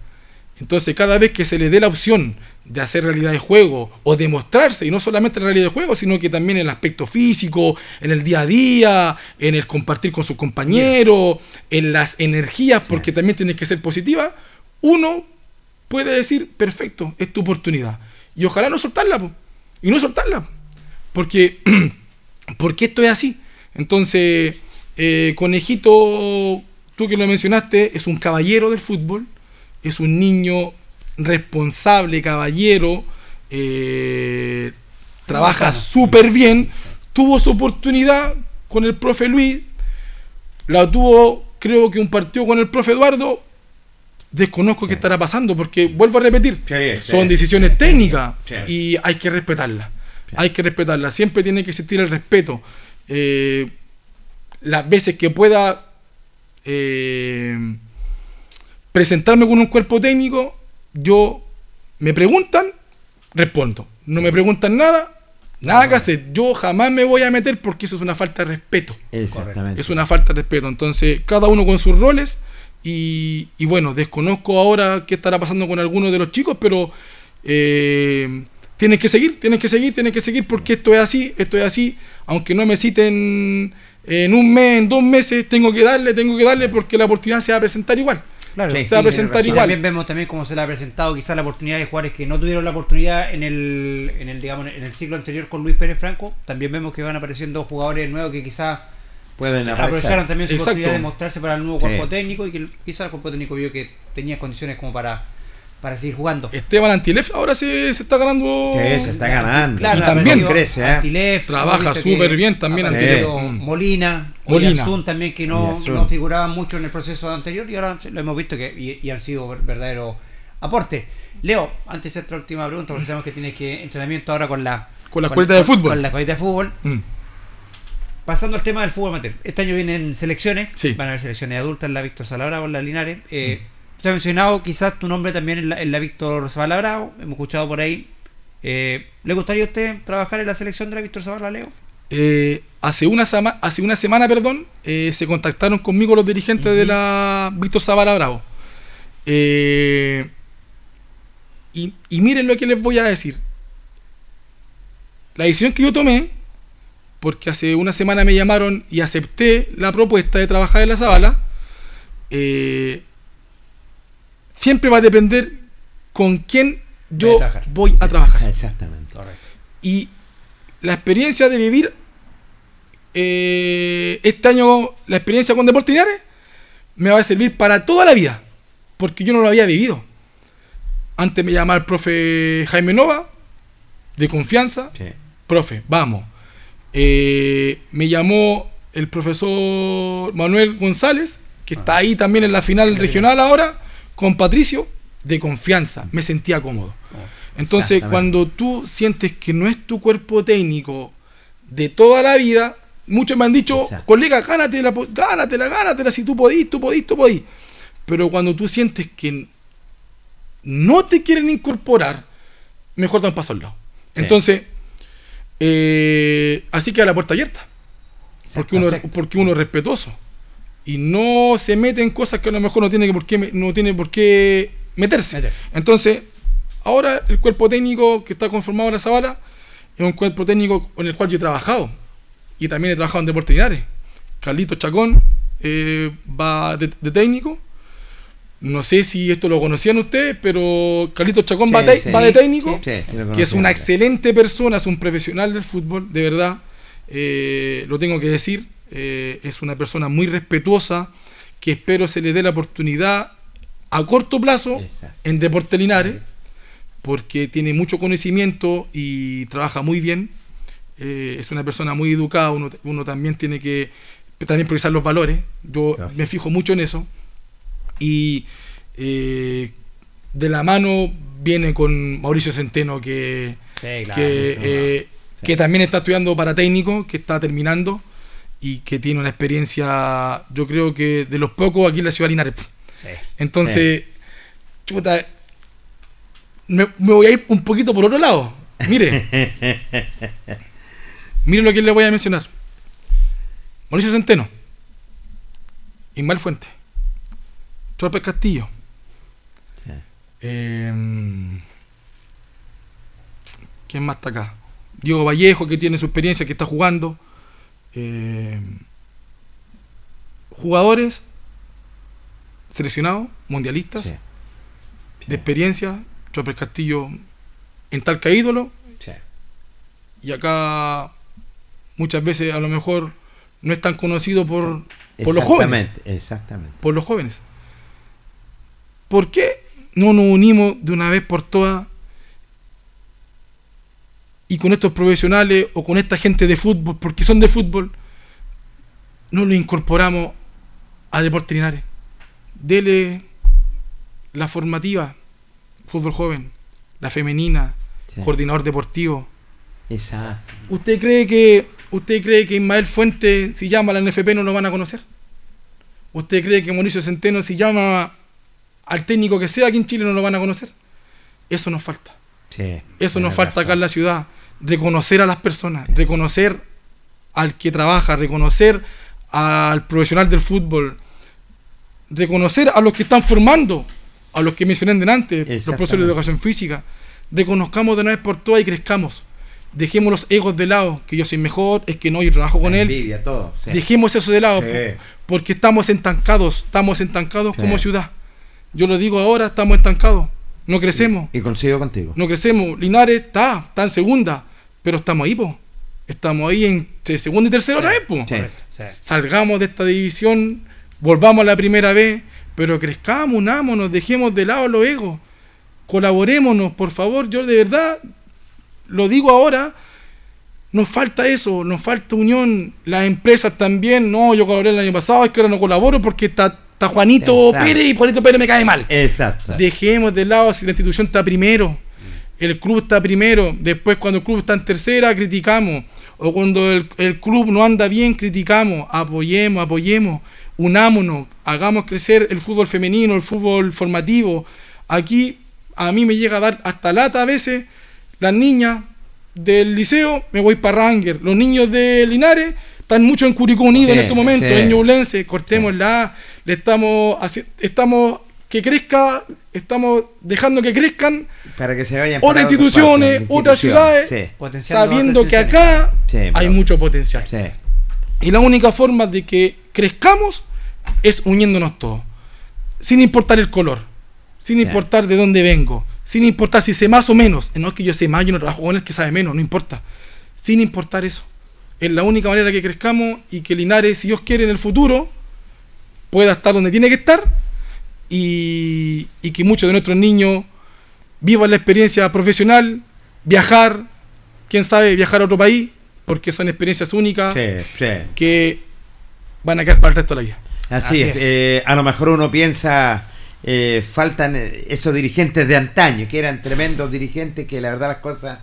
Entonces cada vez que se le dé la opción de hacer realidad de juego o demostrarse, y no solamente la realidad de juego, sino que también en el aspecto físico, en el día a día, en el compartir con sus compañeros, en las energías, porque también tiene que ser positiva, uno puede decir, perfecto, es tu oportunidad. Y ojalá no soltarla, po. y no soltarla. Porque, (clears throat) porque esto es así. Entonces, eh, Conejito, tú que lo mencionaste, es un caballero del fútbol, es un niño responsable, caballero, eh, trabaja súper bien, tuvo su oportunidad con el profe Luis, la tuvo creo que un partido con el profe Eduardo, desconozco qué estará pasando, porque vuelvo a repetir, Sí, sí. son decisiones técnicas y hay que respetarlas. Hay que respetarlas. Siempre tiene que existir el respeto. Eh, las veces que pueda eh, presentarme con un cuerpo técnico, yo me preguntan, respondo. No me preguntan nada, nada que hacer. Yo jamás me voy a meter porque eso es una falta de respeto. Exactamente. Es una falta de respeto. Entonces, cada uno con sus roles. Y, y bueno, desconozco ahora qué estará pasando con algunos de los chicos, pero eh, tienen que seguir, tienen que seguir, tienen que seguir porque esto es así, esto es así. Aunque no me citen en un mes, en dos meses, tengo que darle, tengo que darle porque la oportunidad se va a presentar igual. Claro, Sí, se va a presentar igual. también vemos también cómo se le ha presentado quizás la oportunidad de jugadores que no tuvieron la oportunidad en el, en el digamos en el ciclo anterior con Luis Pérez Franco. También vemos que van apareciendo jugadores nuevos que quizás Pueden aprovecharon también su Exacto. oportunidad de mostrarse para el nuevo cuerpo Sí. técnico y que quizás el cuerpo técnico vio que tenía condiciones como para, para seguir jugando. Esteban Antilef ahora se, se está ganando. Que se está ganando. Claro, Y también crece, ¿eh? Antilef, Trabaja súper bien también Antilef. Mm. Molina, Molina. Oyarzún también que no, Oyarzún. no figuraban mucho en el proceso anterior y ahora lo hemos visto que y, y han sido ver- verdaderos aportes. Leo, antes de esta última pregunta, porque sabemos que tienes que entrenamiento ahora con la Con la escuelita de fútbol. Con la escuelita de fútbol. Mm. Pasando al tema del fútbol amateur. Este año vienen selecciones. Sí. Van a haber selecciones adultas la Víctor Salabravo, en la Linares. Eh, Se ha mencionado quizás tu nombre también en la, en la Víctor Salabravo. Hemos escuchado por ahí. Eh, ¿Le gustaría a usted trabajar en la selección de la Víctor Zavala, Leo? Eh, hace, una sama- hace una semana, perdón, eh, se contactaron conmigo los dirigentes de la Víctor Zavala Bravo. Y, y miren lo que les voy a decir. La decisión que yo tomé, porque hace una semana me llamaron y acepté la propuesta de trabajar en la Zavala, eh, siempre va a depender con quién yo Vaya a trabajar. voy a trabajar. Exactamente. Correcto. Y la experiencia de vivir eh, este año, la experiencia con Deportes Linares, me va a servir para toda la vida. Porque yo no lo había vivido. Antes me llamaba el profe Jaime Nova, de confianza. Sí. Profe, vamos. Eh, me llamó el profesor Manuel González, que está ahí también en la final regional ahora, con Patricio, de confianza. Me sentía cómodo. Entonces, Exactamente. cuando tú sientes que no es tu cuerpo técnico de toda la vida, muchos me han dicho, colega, gánatela, gánatela, gánatela, si tú podís, tú podís, tú podís. Pero cuando tú sientes que no te quieren incorporar, mejor dar un paso al lado. Sí. Entonces, eh, así queda la puerta abierta. Porque uno, porque uno es respetuoso. Y no se mete en cosas que a lo mejor no tiene por qué, me- no tiene por qué meterse. Meter. Entonces, ahora el cuerpo técnico que está conformado en la Zabala es un cuerpo técnico con el cual yo he trabajado. Y también he trabajado en Deportes Linares. Carlito Chacón, eh, va de, técnico. No sé si esto lo conocían ustedes, pero Carlitos Chacón va, de técnico, que es una excelente persona, es un profesional del fútbol, de verdad. Eh, lo tengo que decir, eh, es una persona muy respetuosa, que espero se le dé la oportunidad a corto plazo en Deporte Linares, porque tiene mucho conocimiento y trabaja muy bien. Eh, es una persona muy educada, uno, también tiene que también priorizar los valores. Yo me fijo mucho en eso. Y de la mano viene con Mauricio Centeno, que, que que también está estudiando para técnico, que está terminando y que tiene una experiencia, yo creo que de los pocos aquí en la ciudad de Linares. Entonces, chuta, me, voy a ir un poquito por otro lado. Mire, (laughs) mire lo que le voy a mencionar. Mauricio Centeno, Ismael Fuente, Chorpes Castillo, eh, ¿quién más está acá? Diego Vallejo, que tiene su experiencia, que está jugando. Eh, jugadores seleccionados, mundialistas, de experiencia. Chopper Castillo en tal que ídolo. Y acá muchas veces a lo mejor no es tan conocido por, por los jóvenes. Exactamente. Por los jóvenes. ¿Por qué no nos unimos de una vez por todas y con estos profesionales o con esta gente de fútbol, porque son de fútbol, no lo incorporamos a Deportes Linares. Dele la formativa, fútbol joven, la femenina, coordinador deportivo. Exacto. ¿Usted cree que usted cree que Ismael Fuente si llama a la NFP no lo van a conocer? ¿Usted cree que Mauricio Centeno si llama al técnico que sea aquí en Chile no lo van a conocer? Eso nos falta. Eso nos falta acá en la ciudad reconocer a las personas, reconocer al que trabaja, reconocer al profesional del fútbol, reconocer a los que están formando, a los que mencioné delante, los profesores de educación física, reconozcamos de una vez por todas y crezcamos. Dejemos los egos de lado, que yo soy mejor, es que no, yo trabajo con él. Dejemos eso de lado, porque estamos estancados, estamos estancados como ciudad. Yo lo digo ahora, estamos estancados, no crecemos. Y, y consigo contigo. No crecemos. Linares está, está en segunda pero estamos ahí, po. Estamos ahí en segunda y tercera vez, po. Salgamos de esta división, volvamos a la primera vez, pero crezcamos, unámonos, dejemos de lado los egos. Colaborémonos, por favor. Yo de verdad lo digo ahora. Nos falta eso, nos falta unión. Las empresas también. No, yo colaboré el año pasado, es que ahora no colaboro porque está, Juanito Pérez y Juanito Pérez me cae mal. Exacto. Dejemos de lado si la institución está primero el club está primero, después cuando el club está en tercera, criticamos. O cuando el, club no anda bien, criticamos. Apoyemos, apoyemos, unámonos, hagamos crecer el fútbol femenino, el fútbol formativo. Aquí a mí me llega a dar hasta lata a veces. Las niñas del liceo, me voy para Ranger. Los niños de Linares están mucho en Curicó Unido en este momento, en Ñublense. Cortémosla. Le estamos, estamos que crezca, estamos dejando que crezcan para que se vayan otras instituciones, otras ciudades, sabiendo que acá hay mucho potencial. Y la única forma de que crezcamos es uniéndonos todos, sin importar el color, sin importar de dónde vengo, sin importar si sé más o menos, no es que yo sé más, yo no trabajo con el que sabe menos, no importa, sin importar eso. Es la única manera que crezcamos y que Linares, si Dios quiere en el futuro, pueda estar donde tiene que estar y, que muchos de nuestros niños vivan la experiencia profesional, viajar, quién sabe, viajar a otro país, porque son experiencias únicas que van a quedar para el resto de la vida. Así, es, eh, a lo mejor uno piensa, eh, faltan esos dirigentes de antaño, que eran tremendos dirigentes, que la verdad las cosas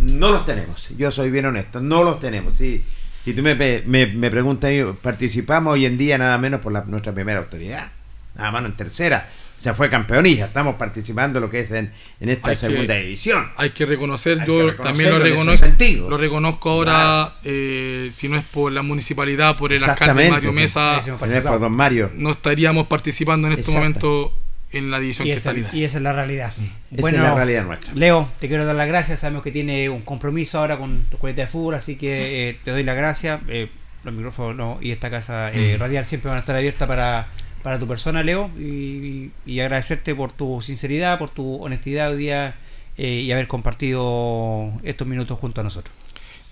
no los tenemos. Yo soy bien honesto, no los tenemos. Si, si tú me, me, me preguntas, participamos hoy en día nada menos por la, nuestra primera autoridad nada más en tercera. O sea, fue campeonista. Estamos participando lo que es en, esta segunda división. Hay que reconocer, yo también lo reconozco. Lo reconozco ahora, eh, si no es por la municipalidad, por el alcalde Mario Mesa. por don Mario. No estaríamos participando en este momento en la división y que está Y esa es la realidad. Bueno, es la realidad nuestra. Leo, te quiero dar las gracias. Sabemos que tiene un compromiso ahora con tu colegio de fútbol, así que eh, te doy las gracias. Eh, los micrófonos y esta casa eh, mm. radial siempre van a estar abiertas para, para tu persona, Leo, y, agradecerte por tu sinceridad, por tu honestidad hoy día eh, y haber compartido estos minutos junto a nosotros.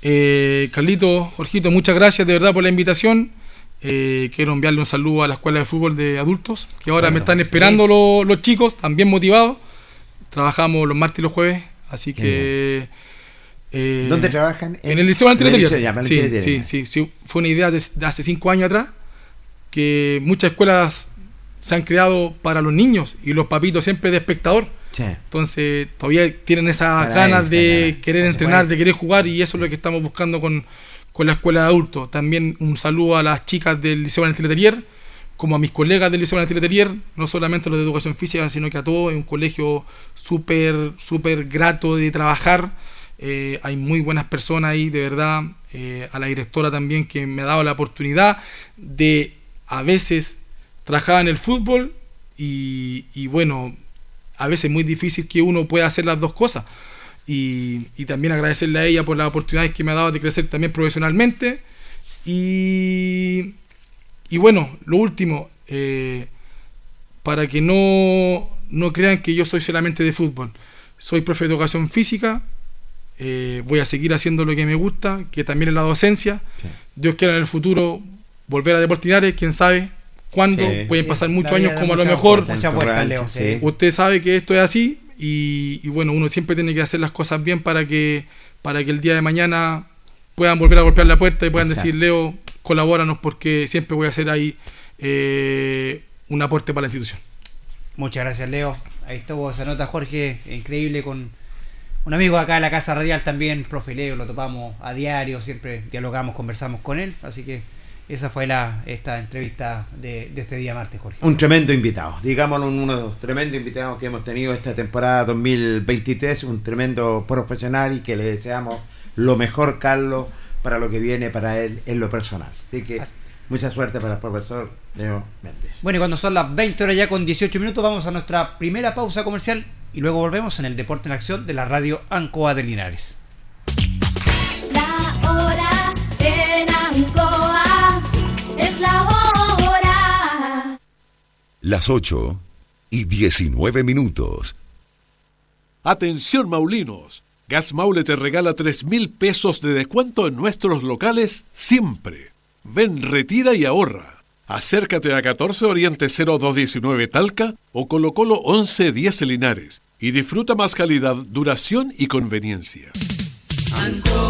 Eh, Carlito, Jorgito, muchas gracias de verdad por la invitación. Eh, quiero enviarle un saludo a la Escuela de Fútbol de Adultos, que ahora me están esperando los, chicos, también motivados. Trabajamos los martes y los jueves, así que... Eh, ¿Dónde trabajan? En, el Liceo Valentín sí, sí, sí, sí, Fue una idea de, hace cinco años atrás que muchas escuelas se han creado para los niños y los papitos siempre de espectador. Entonces todavía tienen esas ganas de querer entrenar, de querer jugar y eso es lo que estamos buscando con, con la escuela de adultos. También un saludo a las chicas del Liceo Valentín Letelier, como a mis colegas del Liceo Valentín Letelier, no solamente los de educación física, sino que a todos. Es un colegio súper, súper grato de trabajar eh, hay muy buenas personas ahí, de verdad. Eh, a la directora también que me ha dado la oportunidad de a veces trabajar en el fútbol y, bueno, a veces es muy difícil que uno pueda hacer las dos cosas. Y, también agradecerle a ella por las oportunidades que me ha dado de crecer también profesionalmente. Y, y bueno, lo último, eh, para que no, no crean que yo soy solamente de fútbol. Soy profe de educación física, eh, voy a seguir haciendo lo que me gusta, que también es la docencia. Dios quiera en el futuro volver a Deportinares, quién sabe cuándo, pueden pasar muchos años como a lo mejor. Usted sabe que esto es así y, bueno, uno siempre tiene que hacer las cosas bien para que, para que el día de mañana puedan volver a golpear la puerta y puedan decir, Leo, colabóranos porque siempre voy a hacer ahí eh, un aporte para la institución. Muchas gracias, Leo. Ahí estuvo esa nota, Jorge, increíble con un amigo acá en la Casa Radial también, profe Leo, lo topamos a diario, siempre dialogamos, conversamos con él, así que esa fue la esta entrevista de, este día martes, Jorge. Un tremendo invitado, digámoslo, uno de los tremendos invitados que hemos tenido esta temporada 2023, un tremendo profesional y que le deseamos lo mejor, Carlos, para lo que viene para él en lo personal. Así que mucha suerte para el profesor Leo Méndez. Bueno, y cuando son las 20 horas ya con 18 minutos, vamos a nuestra primera pausa comercial y luego volvemos en el Deporte en Acción de la radio Ancoa de Linares. La hora la hora. Las 8 y 19 minutos. Atención Maulinos. Gas Maule te regala 3 mil pesos de descuento en nuestros locales siempre. Ven, retira y ahorra. Acércate a 14 Oriente 0219 Talca o Colo Colo 1110 Linares y disfruta más calidad, duración y conveniencia. Ancoa.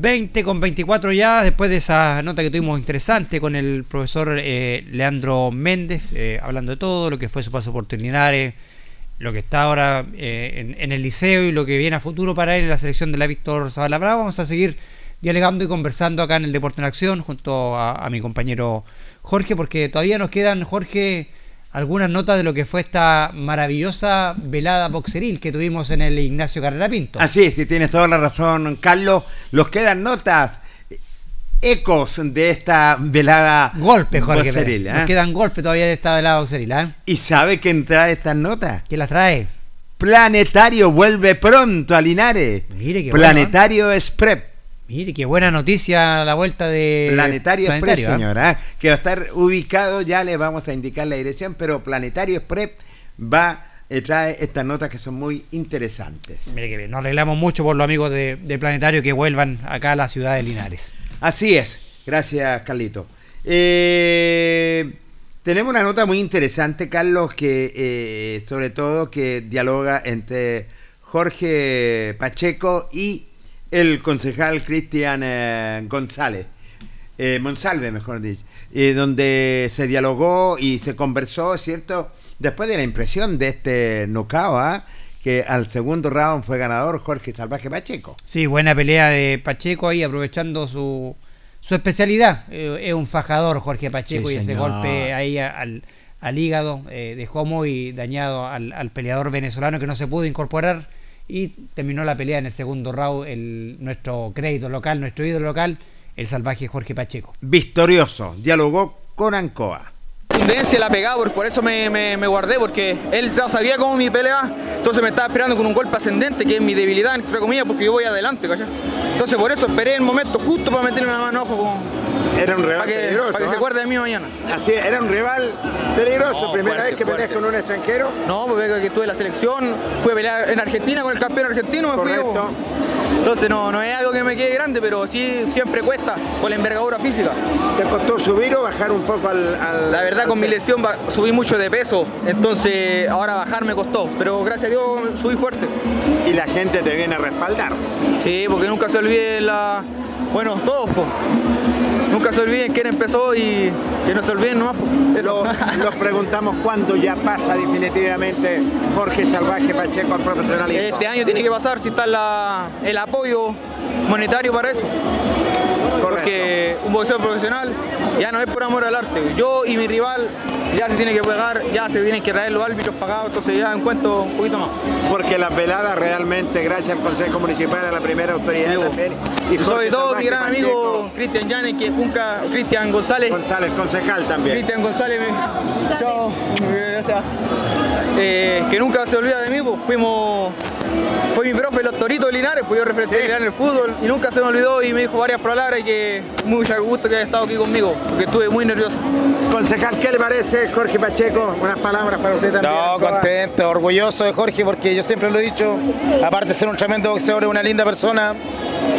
20 con 24 ya, después de esa nota que tuvimos interesante con el profesor eh, Leandro Méndez, eh, hablando de todo, lo que fue su paso por Linares, lo que está ahora eh, en, el liceo y lo que viene a futuro para él en la selección de la Víctor Zavala. Vamos a seguir dialogando y conversando acá en el Deporte en Acción junto a, a mi compañero Jorge, porque todavía nos quedan, Jorge, algunas notas de lo que fue esta maravillosa velada boxeril que tuvimos en el Ignacio Carrera Pinto. Así es, tienes toda la razón, Carlos. Los quedan notas, ecos de esta velada Golpe, Jorge. boxeril, Nos ¿eh? quedan golpes todavía de esta velada boxeril, ¿eh? ¿Y sabe quién trae estas notas? ¿Quién las trae? Planetario vuelve pronto a Linares. Mire qué Planetario Express. Mire, qué buena noticia la vuelta de Planetario, Express, ¿eh? señora, que va a estar ubicado, ya le vamos a indicar la dirección, pero Planetario Express va, eh, trae estas notas que son muy interesantes. Mire que bien, nos arreglamos mucho por los amigos de, de Planetario que vuelvan acá a la ciudad de Linares. Así es, gracias Carlito. Eh, tenemos una nota muy interesante, Carlos, que eh, sobre todo que dialoga entre Jorge Pacheco y el concejal Cristian eh, González, eh, Monsalve, mejor dicho, eh, donde se dialogó y se conversó, ¿cierto? Después de la impresión de este knockout, ¿ah? que al segundo round fue ganador Jorge Salvaje Pacheco. Sí, buena pelea de Pacheco ahí, aprovechando su, su especialidad. Eh, es un fajador Jorge Pacheco Sí, y ese golpe ahí al, al hígado dejó muy dañado al, al peleador venezolano que no se pudo incorporar y terminó la pelea en el segundo round el, nuestro crédito local, nuestro ídolo local, el salvaje Jorge Pacheco. Victorioso, dialogó con Ancoa. la pegaba, por, eso me, me- me guardé, porque él ya sabía cómo mi pelea, entonces me estaba esperando con un golpe ascendente, que es mi debilidad, entre comillas, porque yo voy adelante, ¿cachai? Entonces por eso esperé el momento justo para meterle una mano ojo, como- Era un rival para que, peligroso. para que se acuerde de mí mañana. Así, era un rival peligroso. No, Primera fuerte, vez que peleas con un extranjero. No, pues ve que estuve en la selección, fui a pelear en Argentina con el campeón argentino, me fui yo. Entonces no, no es algo que me quede grande, pero sí siempre cuesta por la envergadura física. ¿Te costó subir o bajar un poco al...? al- La verdad al con mi lesión subí mucho de peso, entonces ahora bajar me costó, pero gracias a Dios subí fuerte. Y la gente te viene a respaldar. Sí, porque nunca se olviden la... Bueno, todos. Nunca se olviden quién empezó y que no se olviden nomás. Eso. Los preguntamos cuándo ya pasa definitivamente Jorge Salvaje Pacheco al profesionalismo. Este año tiene que pasar si está la- el apoyo monetario para eso. Porque un boxeo profesional ya no es por amor al arte. Yo y mi rival ya se tiene que pagar, ya se tienen que traer los árbitros pagados, entonces ya encuentro un poquito más. Porque la velada realmente, gracias al Consejo Municipal, a la primera autoridad Digo, también. Y Jorge sobre todo mi gran Pacheco, amigo Cristian Llanes, que nunca, Cristian González, González, concejal también. Cristian González, me- chao, gracias. Eh, que nunca se olvida de mí, pues fuimos, fue mi profe los Toritos de Linares, pues yo referente de Linares en el fútbol y nunca se me olvidó y me dijo varias palabras y que mucho gusto que haya estado aquí conmigo, porque estuve muy nervioso. Concejal, ¿qué le parece Jorge Pacheco? Unas palabras para usted también. No, contento, orgulloso de Jorge porque yo siempre lo he dicho, aparte de ser un tremendo boxeador, es una linda persona,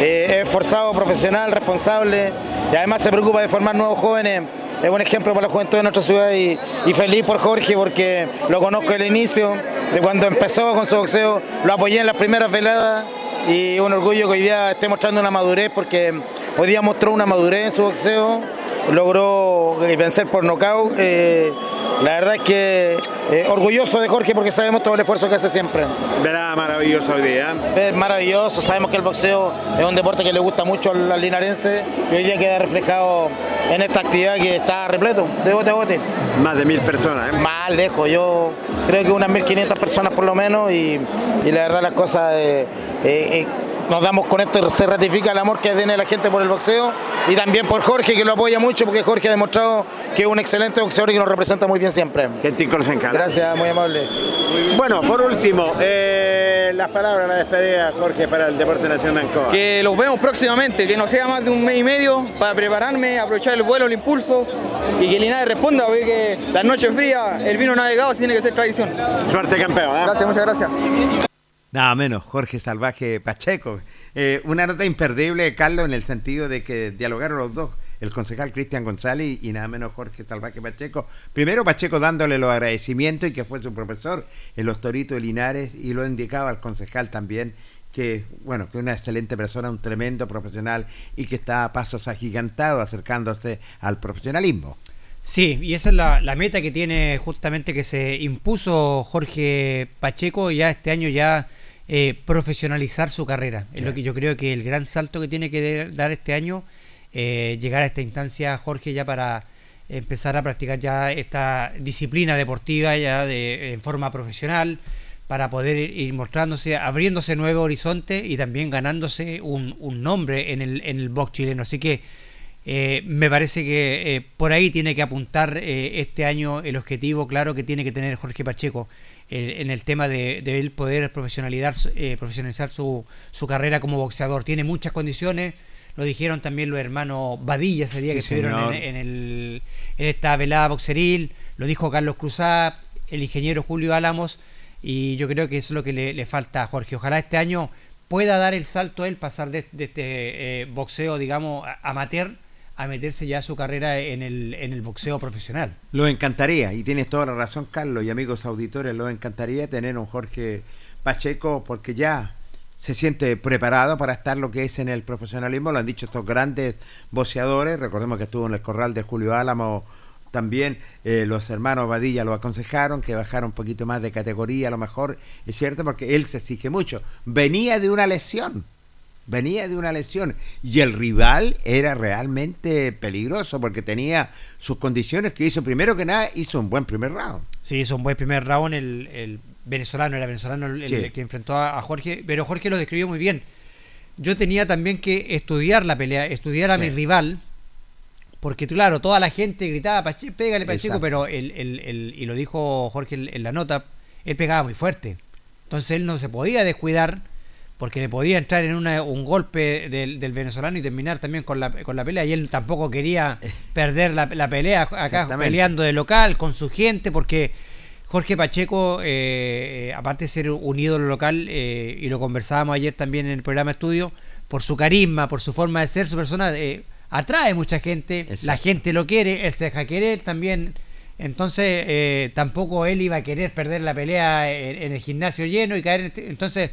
eh, es esforzado, profesional, responsable y además se preocupa de formar nuevos jóvenes. Es un ejemplo para la juventud de nuestra ciudad y, feliz por Jorge porque lo conozco desde el inicio, de cuando empezó con su boxeo, lo apoyé en las primeras veladas y un orgullo que hoy día esté mostrando una madurez porque hoy día mostró una madurez en su boxeo, logró eh, vencer por nocaut. eh, la verdad es que eh, orgulloso de Jorge porque sabemos todo el esfuerzo que hace siempre. Verá maravilloso hoy día. Es maravilloso, sabemos que el boxeo es un deporte que le gusta mucho al, al linarense y hoy día queda reflejado en esta actividad que está repleto, de bote a bote. Más de mil personas, ¿eh? Más lejos, yo creo que unas 1.500 personas por lo menos y, y la verdad las cosas eh, nos damos con esto, se ratifica el amor que tiene la gente por el boxeo y también por Jorge que lo apoya mucho porque Jorge ha demostrado que es un excelente boxeador y que nos representa muy bien siempre. Gentil concejal. Gracias, muy amable. Bueno, por último, eh, las palabras, la despedida, Jorge, para el Deporte Nacional Ancoa. Que los vemos próximamente, que no sea más de un mes y medio para prepararme, aprovechar el vuelo, el impulso y que Linares responda, porque que las noches frías, el vino navegado tiene que ser tradición. Suerte campeón. ¿eh? Gracias, muchas gracias. Nada menos, Jorge Salvaje Pacheco. Eh, una nota imperdible, Carlos, en el sentido de que dialogaron los dos, el concejal Cristian González y nada menos Jorge Salvaje Pacheco. Primero Pacheco dándole los agradecimientos y que fue su profesor en los Toritos de Linares y lo indicaba al concejal también que bueno que una excelente persona, un tremendo profesional y que está a pasos agigantados acercándose al profesionalismo. Sí, y esa es la meta que tiene justamente que se impuso Jorge Pacheco ya este año ya eh, profesionalizar su carrera. Es lo que yo creo que el gran salto que tiene que de- dar este año, eh, llegar a esta instancia Jorge ya para empezar a practicar ya esta disciplina deportiva ya de, en forma profesional para poder ir ir mostrándose, abriéndose nuevo horizonte y también ganándose un, un nombre en el, en el box chileno. Así que eh, me parece que eh, por ahí tiene que apuntar eh, este año el objetivo claro que tiene que tener Jorge Pacheco eh, en el tema de, de él poder profesionalizar, eh, profesionalizar su, su carrera como boxeador. Tiene muchas condiciones, lo dijeron también los hermanos Badilla ese día Sí, que estuvieron en, en el, en esta velada boxeril, lo dijo Carlos Cruzá, el ingeniero Julio Álamos, y yo creo que eso es lo que le, le falta a Jorge. Ojalá este año pueda dar el salto él, pasar de, de este eh, boxeo, digamos, amateur a meterse ya su carrera en el, en el boxeo profesional. Lo encantaría, y tienes toda la razón, Carlos, y amigos auditores, lo encantaría tener un Jorge Pacheco porque ya se siente preparado para estar lo que es en el profesionalismo, lo han dicho estos grandes boxeadores, recordemos que estuvo en el corral de Julio Álamo también. Eh, los hermanos Badilla lo aconsejaron que bajara un poquito más de categoría, a lo mejor, es cierto, porque él se exige mucho. Venía de una lesión, venía de una lesión y el rival era realmente peligroso porque tenía sus condiciones que hizo, primero que nada, hizo un buen primer round. Sí, hizo un buen primer round el, el venezolano, era venezolano el, que enfrentó a, Jorge, pero Jorge lo describió muy bien. Yo tenía también que estudiar la pelea, estudiar a Sí. mi rival, porque claro, toda la gente gritaba, "Pache- pégale Pacheco, Exacto. pero el, el- el- y lo dijo Jorge en la nota, él pegaba muy fuerte. Entonces él no se podía descuidar porque le podía entrar en una- un golpe del, del venezolano y terminar también con la, con la pelea. Y él tampoco quería (laughs) perder la, la pelea acá peleando de local con su gente porque Jorge Pacheco, eh, aparte de ser un ídolo local, eh, y lo conversábamos ayer también en el programa Estudio, por su carisma, por su forma de ser, su persona, eh, atrae mucha gente, Exacto. la gente lo quiere, él se deja querer también. Entonces, eh, tampoco él iba a querer perder la pelea en, en el gimnasio lleno y caer. en este- Entonces,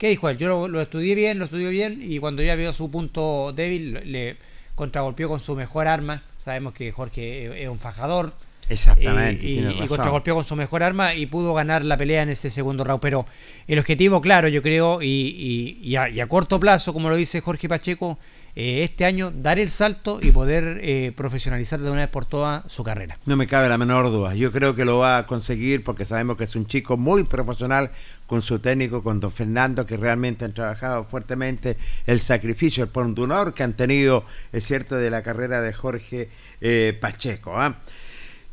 ¿qué dijo él? Yo lo, lo estudié bien, lo estudié bien, y cuando ya vio su punto débil, le contragolpeó con su mejor arma. Sabemos que Jorge es- un fajador. Exactamente, Y, contragolpeó con su mejor arma y pudo ganar la pelea en ese segundo round. Pero el objetivo, claro, yo creo, y, y- y a, y a corto plazo, como lo dice Jorge Pacheco, eh, este año dar el salto y poder eh, profesionalizar de una vez por todas su carrera. No me cabe la menor duda. Yo creo que lo va a conseguir porque sabemos que es un chico muy profesional con su técnico, con don Fernando, que realmente han trabajado fuertemente el sacrificio, el honor que han tenido, es cierto, de la carrera de Jorge eh, Pacheco. ¿ah?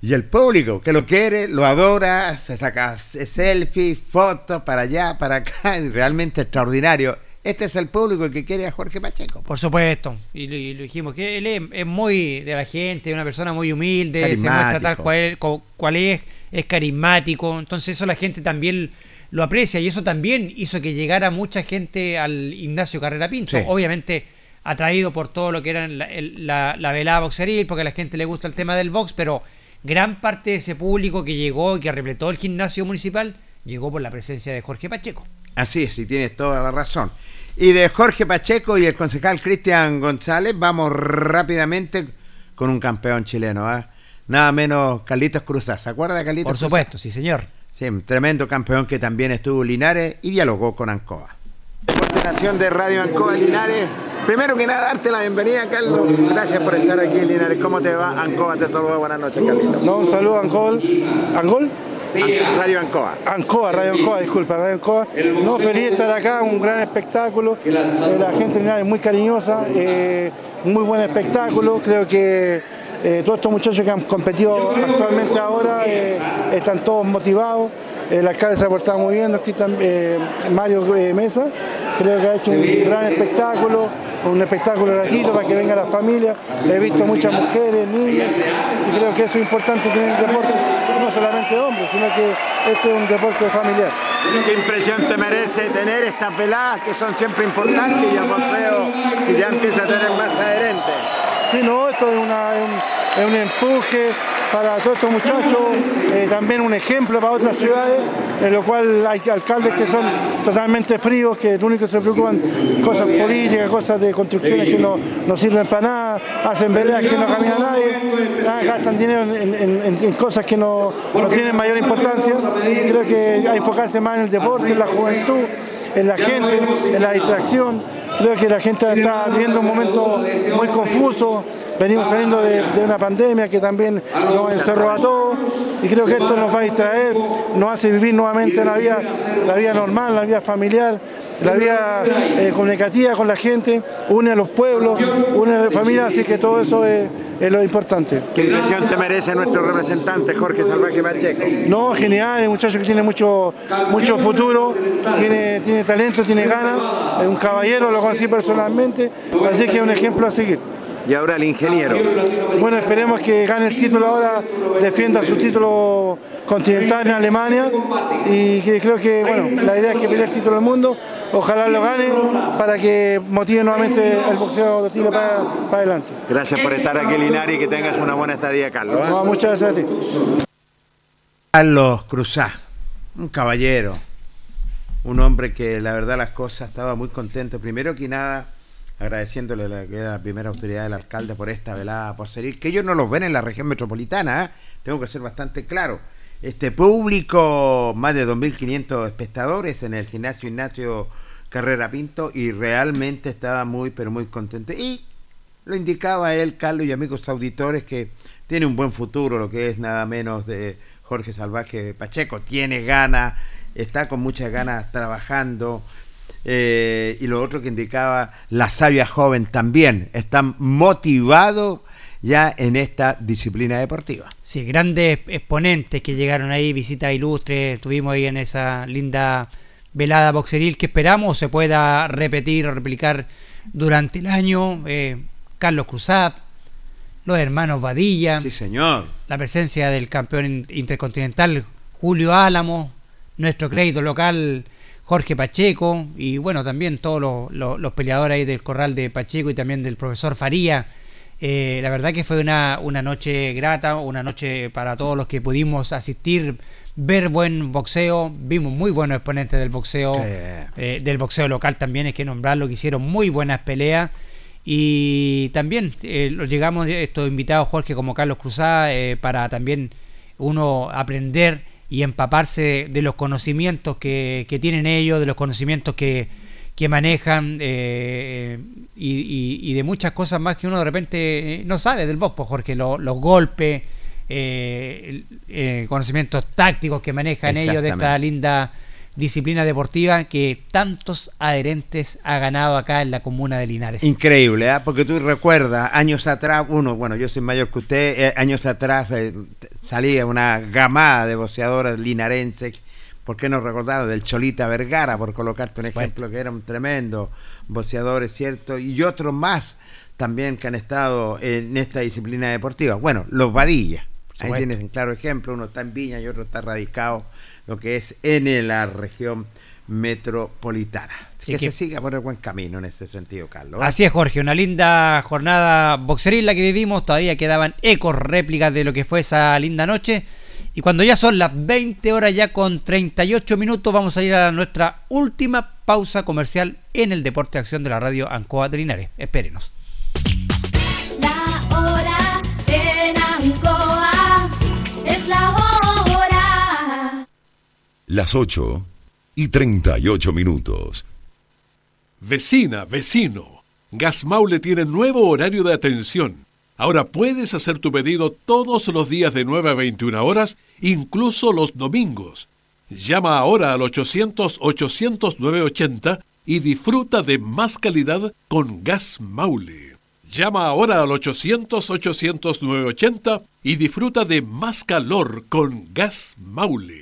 Y el público que lo quiere, lo adora, se saca selfie, fotos para allá, para acá, (laughs) realmente extraordinario. Este es el público que quiere a Jorge Pacheco. Por supuesto, y, lo- y lo dijimos, que él es, es muy de la gente, una persona muy humilde, se muestra tal cual, cual es, es carismático, entonces eso la gente también lo aprecia y eso también hizo que llegara mucha gente al Ignacio Carrera Pinto, Sí. obviamente atraído por todo lo que era la, la velada boxeril, porque a la gente le gusta el tema del box, pero gran parte de ese público que llegó y que repletó el gimnasio municipal llegó por la presencia de Jorge Pacheco. Así es, y tienes toda la razón. Y de Jorge Pacheco y el concejal Cristian González, vamos rápidamente con un campeón chileno, ¿ah? Nada menos Carlitos Cruzá. ¿Se acuerda de Carlitos Por supuesto, sí señor. Sí, un tremendo campeón que también estuvo Linares y dialogó con Ancoa. Coordinación de Radio Ancoa Linares. Primero que nada, darte la bienvenida, Carlos. Gracias por estar aquí Linares. ¿Cómo te va? Ancoa te saluda. Buenas noches, Carlitos. No, un saludo a Angol. Radio Ancoa. Ancoa, Radio Ancoa, disculpa, Radio Ancoa. No, feliz de estar acá, un gran espectáculo. Eh, la gente es muy cariñosa, eh, muy buen espectáculo. Creo que eh, todos estos muchachos que han competido actualmente ahora eh, están todos motivados. El alcalde se ha portado muy bien, aquí tam- eh, Mario eh, Mesa. Creo que ha hecho un gran espectáculo, un espectáculo gratuito para que venga la familia. He visto muchas mujeres, niños, y creo que eso es importante tener el deporte, no solamente de hombres, sino que este es un deporte familiar. ¿Qué impresión te merece tener estas peladas que son siempre importantes y el boxeo que ya empieza a tener más adherentes? Sí, no, esto es, una- es un, es un empuje para todos estos muchachos, eh, también un ejemplo para otras ciudades, en lo cual hay alcaldes que son totalmente fríos, que lo único que se preocupan cosas políticas, cosas de construcciones que no, no sirven para nada, hacen veredas que no camina nadie, ah, gastan dinero en, cosas que no, no tienen mayor importancia. Creo que hay que enfocarse más en el deporte, en la juventud, en la gente, en la distracción. Creo que la gente está viviendo un momento muy confuso. Venimos saliendo de, de una pandemia que también nos encerró a todos y creo que esto nos va a distraer, nos hace vivir nuevamente la vida, la vida normal, la vida familiar, la vida eh, comunicativa con la gente, une a los pueblos, une a las familias, así que todo eso es, es lo importante. ¿Qué impresión te merece nuestro representante Jorge Salvaje Pacheco? No, genial, es un muchacho que tiene mucho, mucho futuro, tiene, tiene talento, tiene ganas, es un caballero, lo conocí personalmente, así que es un ejemplo a seguir. Y ahora el ingeniero. Bueno, esperemos que gane el título ahora, defienda su título continental en Alemania y que creo que, bueno, la idea es que pelee el título del mundo, ojalá lo gane para que motive nuevamente el boxeo de tiro para, para adelante. Gracias por estar aquí, Linares, y que tengas una buena estadía, Carlos. ¿eh? No, muchas gracias a ti. Carlos Cruzá, un caballero, un hombre que la verdad las cosas estaba muy contento. Primero que nada, agradeciéndole la, la primera autoridad del alcalde por esta velada posteril, que ellos no los ven en la región metropolitana, ¿eh? tengo que ser bastante claro. Este público, más de 2.500 espectadores en el gimnasio Ignacio Carrera Pinto y realmente estaba muy, pero muy contento. Y lo indicaba él, Carlos y amigos auditores, que tiene un buen futuro, lo que es nada menos de Jorge Salvaje Pacheco. Tiene ganas, está con muchas ganas trabajando. Eh, y lo otro que indicaba, la sabia joven también, están motivados ya en esta disciplina deportiva. Sí, grandes exponentes que llegaron ahí, visita ilustre, estuvimos ahí en esa linda velada boxeril que esperamos se pueda repetir o replicar durante el año. Eh, Carlos Cruzat, los hermanos Vadilla. Sí, señor. La presencia del campeón intercontinental Julio Álamo, nuestro crédito local Jorge Pacheco y bueno, también todos los, los, los peleadores ahí del corral de Pacheco y también del profesor Faría. Eh, la verdad que fue una, una noche grata, una noche para todos los que pudimos asistir, ver buen boxeo, vimos muy buenos exponentes del boxeo, eh, del boxeo local también, hay que nombrarlo, que hicieron muy buenas peleas. Y también eh, llegamos estos invitados, Jorge, como Carlos Cruzada, eh, para también uno aprender y empaparse de los conocimientos que, que tienen ellos, de los conocimientos que, que manejan eh, y, y- y de muchas cosas más que uno de repente eh, no sabe del box, pues, Jorge, Lo- los golpes, eh, eh, conocimientos tácticos que manejan ellos de esta linda disciplina deportiva que tantos adherentes ha ganado acá en la comuna de Linares. Increíble, ¿ah? porque tú recuerdas, años atrás, uno, bueno, yo soy mayor que usted, eh, años atrás eh, salía una gamada de boxeadores linarenses, ¿por qué no recordar? Del Cholita Vergara, por colocarte un ejemplo, que era un tremendo boxeador, es cierto, y otros más también que han estado en esta disciplina deportiva. Bueno, los Vadillas, ahí tienes un claro ejemplo, uno está en Viña y otro está radicado, lo que es en la región metropolitana. Así que, que- se siga por el buen camino en ese sentido, Carlos. ¿eh? Así es, Jorge, una linda jornada boxeril la que vivimos. Todavía quedaban ecos, réplicas de lo que fue esa linda noche. Y cuando ya son las 20 horas, ya con 38 minutos, vamos a ir a nuestra última pausa comercial en el Deporte de Acción de la radio Ancoa de Linares. Espérenos. Las 8 y 38 minutos. Vecina, vecino, Gas Maule tiene nuevo horario de atención. Ahora puedes hacer tu pedido todos los días de 9 a 21 horas, incluso los domingos. Llama ahora al 800-800-980 y disfruta de más calidad con Gas Maule. Llama ahora al 800-800-980 y disfruta de más calor con Gas Maule.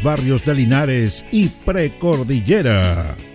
barrios de Linares y Precordillera.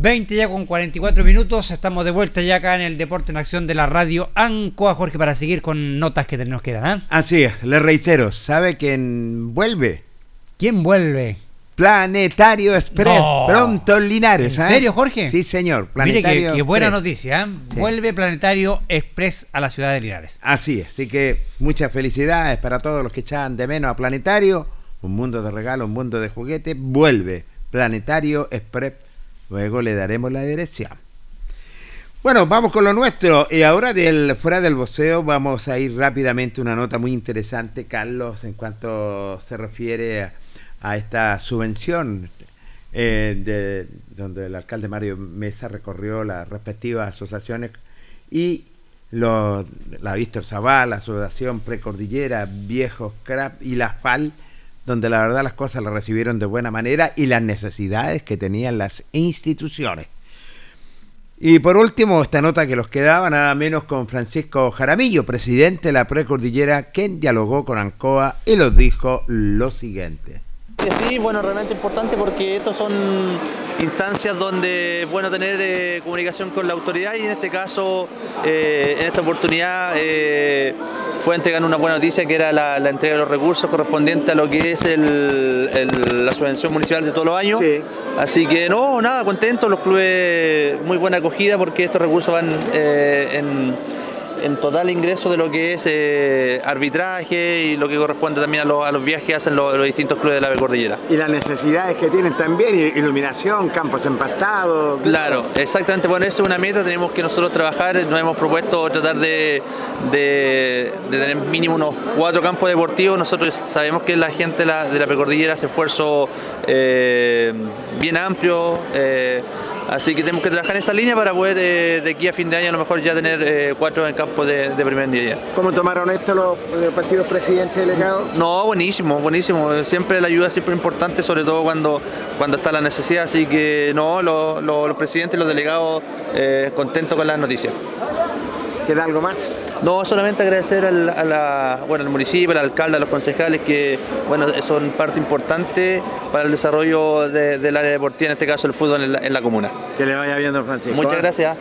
20 ya con 44 minutos, estamos de vuelta ya acá en el Deporte en Acción de la radio Ancoa, Jorge, para seguir con notas que nos quedan. ¿eh? Así es, le reitero, ¿sabe quién vuelve? ¿Quién vuelve? Planetario Express, No. pronto en Linares. ¿En ¿eh? serio, Jorge? Sí, señor. Mire Planetario que, que buena noticia, ¿eh? Sí. Vuelve Planetario Express a la ciudad de Linares. Así es, así que muchas felicidades para todos los que echaban de menos a Planetario. Un mundo de regalos, un mundo de juguetes. Vuelve Planetario Express. Luego le daremos la dirección. Bueno, vamos con lo nuestro. Y ahora del fuera del boxeo vamos a ir rápidamente una nota muy interesante, Carlos, en cuanto se refiere a, esta subvención eh, de, donde el alcalde Mario Mesa recorrió las respectivas asociaciones y la Víctor Zaval, la Asociación Precordillera, Viejos Crap y la FAL, donde la verdad las cosas las recibieron de buena manera y las necesidades que tenían las instituciones. Y por último, esta nota que los quedaba nada menos con Francisco Jaramillo, presidente de la Precordillera, quien dialogó con Ancoa y los dijo lo siguiente. Sí, bueno, realmente importante porque estas son instancias donde es bueno tener eh, comunicación con la autoridad y en este caso, eh, en esta oportunidad, eh, fue entregar una buena noticia que era la, la entrega de los recursos correspondientes a lo que es el- el- la subvención municipal de todos los años. Así que no, nada, contentos, los clubes, muy buena acogida porque estos recursos van en en total ingreso de lo que es eh, arbitraje y lo que corresponde también a, los- a los viajes que hacen los, los distintos clubes de la Cordillera. Y las necesidades que tienen también, iluminación, campos empastados. Claro, exactamente. Bueno, esa es una meta, tenemos que nosotros trabajar, nos hemos propuesto tratar de, de- de tener mínimo unos cuatro campos deportivos. Nosotros sabemos que la gente de la, de la Precordillera hace esfuerzo eh, bien amplio. eh, Así que tenemos que trabajar en esa línea para poder eh, de aquí a fin de año a lo mejor ya tener eh, cuatro en campo de, de primer día. ¿Cómo tomaron esto los, los partidos presidentes delegados? No, buenísimo, buenísimo. Siempre la ayuda es siempre importante, sobre todo cuando, cuando está la necesidad. Así que no, lo- lo- los presidentes y los delegados eh, contentos con las noticias. ¿Queda algo más? No, solamente agradecer al, a la- bueno, al municipio, al alcalde, a los concejales que bueno, son parte importante para el desarrollo de- del área deportiva, en este caso el fútbol en la, en la comuna. Que le vaya viendo, Francisco. Muchas gracias.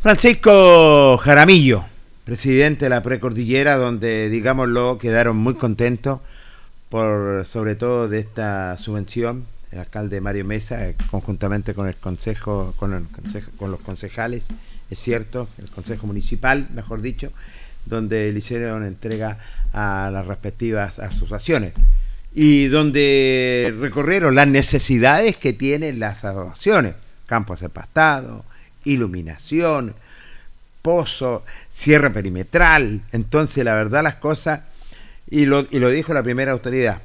Francisco Jaramillo, presidente de la Precordillera, donde, digámoslo, quedaron muy contentos por, sobre todo, de esta subvención. El alcalde Mario Mesa, eh, conjuntamente con el consejo, con, el consejo, con los concejales, es cierto, el consejo municipal, mejor dicho, donde le hicieron entrega a las respectivas asociaciones y donde recorrieron las necesidades que tienen las asociaciones, campos de pastado, iluminación, pozo, cierre perimetral. Entonces, la verdad, las cosas, y lo, y lo dijo la primera autoridad,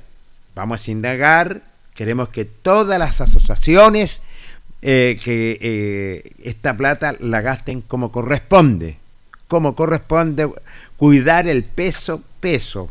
vamos a indagar, queremos que todas las asociaciones, eh, que eh, esta plata la gasten como corresponde, como corresponde, cuidar el peso, peso,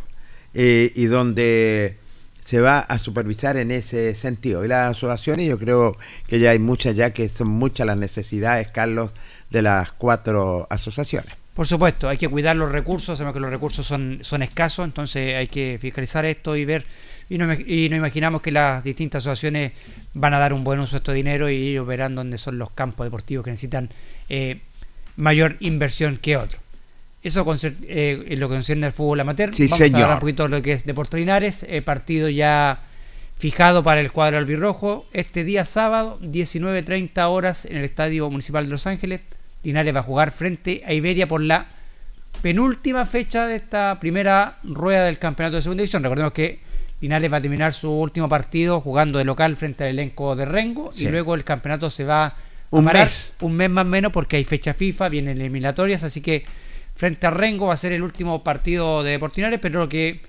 eh, y donde se va a supervisar en ese sentido. Y las asociaciones, yo creo que ya hay muchas, ya que son muchas las necesidades, Carlos, de las cuatro asociaciones. Por supuesto, hay que cuidar los recursos, sabemos que los recursos son, son escasos, entonces hay que fiscalizar esto y ver, y no, y no imaginamos que las distintas asociaciones van a dar un buen uso de este dinero y ellos verán dónde son los campos deportivos que necesitan eh, mayor inversión que otros. Eso eh, en lo que concierne al fútbol amateur. Sí, Vamos señor. a hablar un poquito de lo que es Deportes Linares, eh, partido ya fijado para el cuadro albirrojo este día sábado, 19.30 horas en el Estadio Municipal de Los Ángeles. Linares va a jugar frente a Iberia por la penúltima fecha de esta primera rueda del campeonato de segunda división. Recordemos que Linares va a terminar su último partido jugando de local frente al elenco de Rengo Sí. y luego el campeonato se va a Un parar mes. un mes más o menos porque hay fecha FIFA, vienen eliminatorias, así que frente a Rengo va a ser el último partido de Deportinares, pero lo que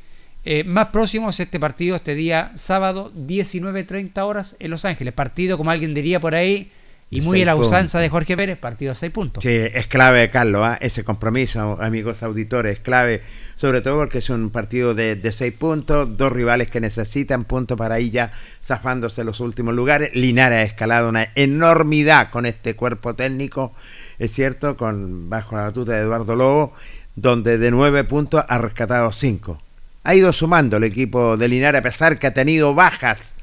eh, más próximo es este partido, este día sábado, 19.30 horas en Los Ángeles. Partido, como alguien diría por ahí, y muy seis a la usanza puntos. de Jorge Pérez, partido a 6 puntos. Sí, es clave, Carlos, ¿ah? ese compromiso, amigos auditores, es clave, sobre todo porque es un partido de, de seis puntos, dos rivales que necesitan puntos para ir ya zafándose los últimos lugares. Linares ha escalado una enormidad con este cuerpo técnico, es cierto, con bajo la batuta de Eduardo Lobo, donde de nueve puntos ha rescatado cinco. Ha ido sumando el equipo de Linares, a pesar que ha tenido bajas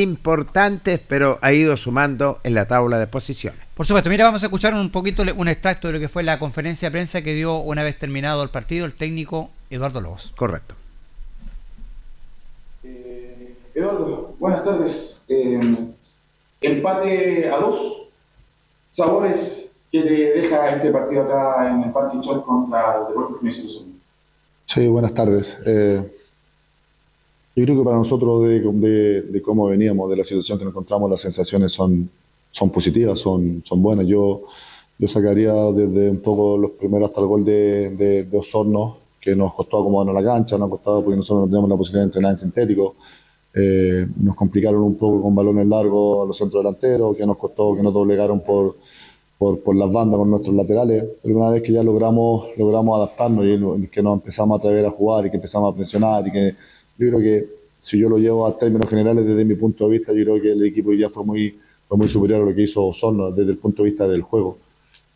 importantes, pero ha ido sumando en la tabla de posiciones. Por supuesto, mira, vamos a escuchar un poquito un extracto de lo que fue la conferencia de prensa que dio una vez terminado el partido el técnico Eduardo Lobos. Correcto. Eduardo, buenas tardes. Eh, empate a dos. Sabores que te deja este partido acá en el Parque Chol contra Deportes? Sí, buenas tardes. Eh, yo creo que para nosotros, de, de- de cómo veníamos, de la situación que nos encontramos, las sensaciones son, son positivas, son, son buenas. Yo, yo sacaría desde un poco los primeros hasta el gol de, de, de Osorno, que nos costó acomodarnos la cancha, nos costado porque nosotros no tenemos la posibilidad de entrenar en sintético. Eh, nos complicaron un poco con balones largos a los centros delanteros, que nos costó que nos doblegaron por, por, por, las bandas con nuestros laterales. Pero una vez que ya logramos, logramos adaptarnos y que nos empezamos a atrever a jugar y que empezamos a presionar y que yo creo que si yo lo llevo a términos generales desde mi punto de vista, yo creo que el equipo hoy día fue muy, fue muy superior a lo que hizo Osorno desde el punto de vista del juego.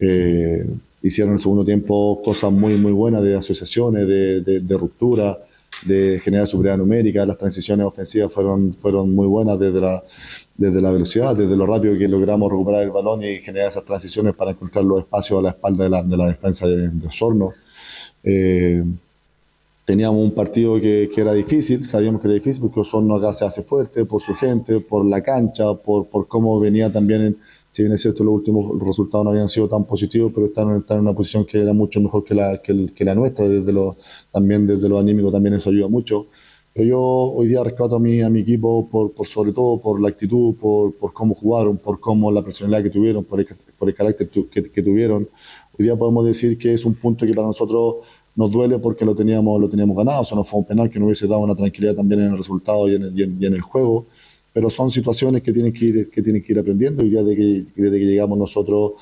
Eh, hicieron en el segundo tiempo cosas muy, muy buenas de asociaciones, de, de, de ruptura, de generar superioridad numérica. Las transiciones ofensivas fueron, fueron muy buenas desde la, desde la velocidad, desde lo rápido que logramos recuperar el balón y generar esas transiciones para encontrar los espacios a la espalda de la, de la defensa de, de Osorno. Eh, teníamos un partido que, que, era difícil, sabíamos que era difícil porque Osorno acá se hace fuerte por su gente, por la cancha, por, por cómo venía también, en, si bien es cierto los últimos resultados no habían sido tan positivos, pero están, están en una posición que era mucho mejor que la, que, que la nuestra, desde lo, también desde lo anímico también eso ayuda mucho. Pero yo hoy día rescato a mi, a mi equipo por, por sobre todo por la actitud, por, por cómo jugaron, por cómo la personalidad que tuvieron, por el, por el carácter que, que tuvieron. Hoy día podemos decir que es un punto que para nosotros nos duele porque lo teníamos, lo teníamos ganado, o sea, no fue un penal que nos hubiese dado una tranquilidad también en el resultado y en el, y en, el juego, pero son situaciones que tienen que ir, que tienen que ir aprendiendo y ya desde que, desde que llegamos nosotros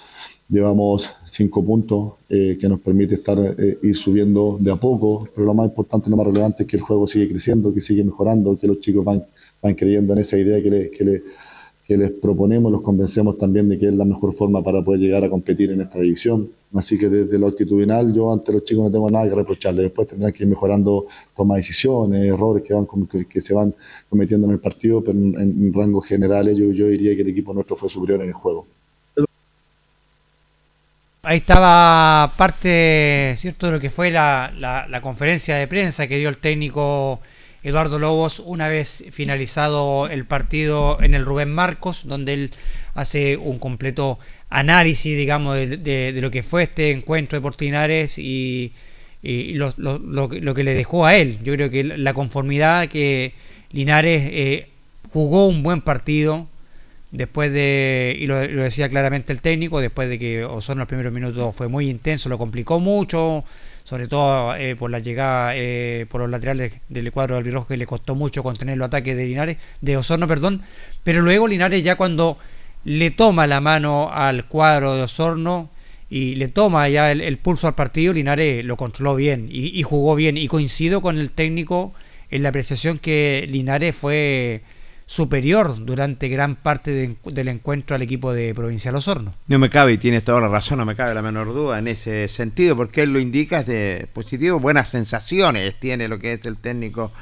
llevamos cinco puntos eh, que nos permite estar eh, ir subiendo de a poco, pero lo más importante, lo más relevante es que el juego sigue creciendo, que sigue mejorando, que los chicos van, van creyendo en esa idea que le, que le que les proponemos, los convencemos también de que es la mejor forma para poder llegar a competir en esta división. Así que desde lo actitudinal yo ante los chicos no tengo nada que reprocharles. Después tendrán que ir mejorando toma de decisiones, errores que, van, que, se van cometiendo en el partido, pero en, rangos generales yo, yo diría que el equipo nuestro fue superior en el juego. Ahí estaba parte, ¿cierto?, de lo que fue la, la conferencia de prensa que dio el técnico Eduardo Lobos una vez finalizado el partido en el Rubén Marcos, donde él hace un completo análisis, digamos, de, lo que fue este encuentro de Portinares y, y lo, que le dejó a él. Yo creo que la conformidad que Linares eh, jugó un buen partido, después de, y lo, decía claramente el técnico, después de que Osorno los primeros minutos fue muy intenso, lo complicó mucho, sobre todo eh, por la llegada eh, por los laterales del cuadro del Albirrojo que le costó mucho contener los ataques de Linares, de Osorno, perdón, pero luego Linares ya cuando le toma la mano al cuadro de Osorno y le toma ya el, el pulso al partido, Linares lo controló bien y, y, jugó bien. Y coincido con el técnico en la apreciación que Linares fue superior durante gran parte de, del encuentro al equipo de Provincial Osorno. No me cabe, y tienes toda la razón, no me cabe la menor duda en ese sentido, porque él lo indica es de positivo, buenas sensaciones tiene lo que es el técnico,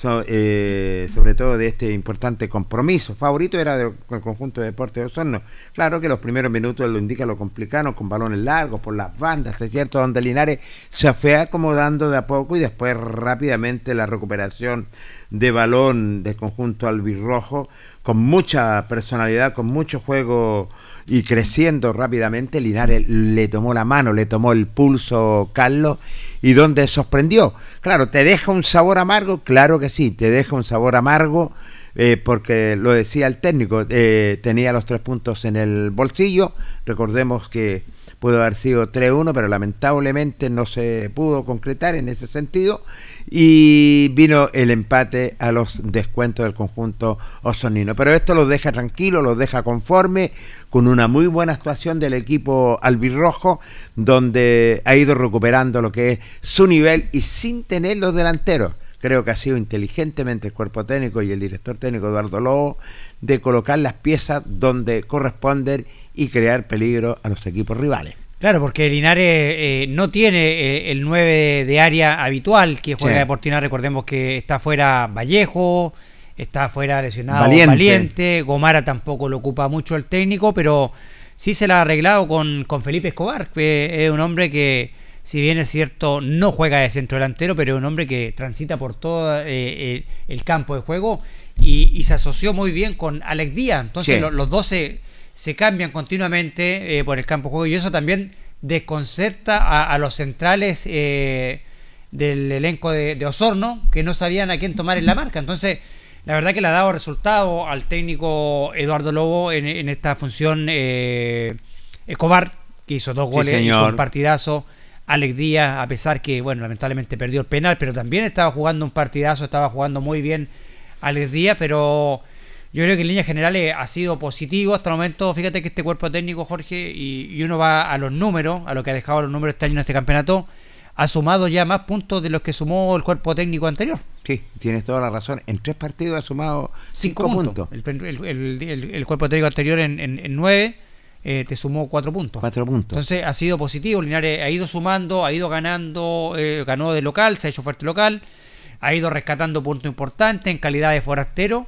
so, eh, sobre todo de este importante compromiso. Favorito era de, conjunto de Deportes de Osorno. Claro que los primeros minutos lo indica lo complicado, con balones largos, por las bandas, es cierto, donde Linares se fue acomodando de a poco y después rápidamente la recuperación de balón del conjunto albirrojo, con mucha personalidad, con mucho juego y creciendo rápidamente, Linares le tomó la mano, le tomó el pulso Carlos y donde sorprendió. Claro, ¿te deja un sabor amargo? Claro que sí, te deja un sabor amargo. Eh, porque lo decía el técnico, eh, tenía los tres puntos en el bolsillo. Recordemos que pudo haber sido 3-1, pero lamentablemente no se pudo concretar en ese sentido y vino el empate a los descuentos del conjunto osonino. Pero esto los deja tranquilo, los deja conforme, con una muy buena actuación del equipo albirrojo, donde ha ido recuperando lo que es su nivel y sin tener los delanteros. Creo que ha sido inteligentemente el cuerpo técnico y el director técnico Eduardo Lobo de colocar las piezas donde corresponden y crear peligro a los equipos rivales. Claro, porque Linares eh, no tiene eh, el 9 de área habitual que juega sí. de Portina. Recordemos que está fuera Vallejo, está fuera lesionado Valiente. Valiente. Gomara tampoco lo ocupa mucho el técnico, pero sí se la ha arreglado con, con Felipe Escobar, que es un hombre que, si bien es cierto, no juega de centro delantero, pero es un hombre que transita por todo eh, el campo de juego y, y, se asoció muy bien con Alex Díaz. Entonces sí. lo, los dos se se cambian continuamente eh, por el campo de juego y eso también desconcerta a, a los centrales eh, del elenco de, de, Osorno que no sabían a quién tomar en la marca. Entonces, la verdad que le ha dado resultado al técnico Eduardo Lobo en, en esta función eh, Escobar, que hizo dos Sí, goles, hizo señor. un partidazo. Alex Díaz, a pesar que, bueno, lamentablemente perdió el penal, pero también estaba jugando un partidazo, estaba jugando muy bien Alex Díaz, pero yo creo que en líneas generales ha sido positivo hasta el momento. Fíjate que este cuerpo técnico, Jorge, y, y uno va a los números, a lo que ha dejado los números este año en este campeonato, ha sumado ya más puntos de los que sumó el cuerpo técnico anterior. Sí, tienes toda la razón. En tres partidos ha sumado cinco, puntos. El, el- el- el- el cuerpo técnico anterior en, en- en nueve eh, te sumó cuatro puntos. Cuatro puntos. Entonces ha sido positivo. Linares ha ido sumando, ha ido ganando, eh, ganó de local, se ha hecho fuerte local, ha ido rescatando puntos importantes en calidad de forastero.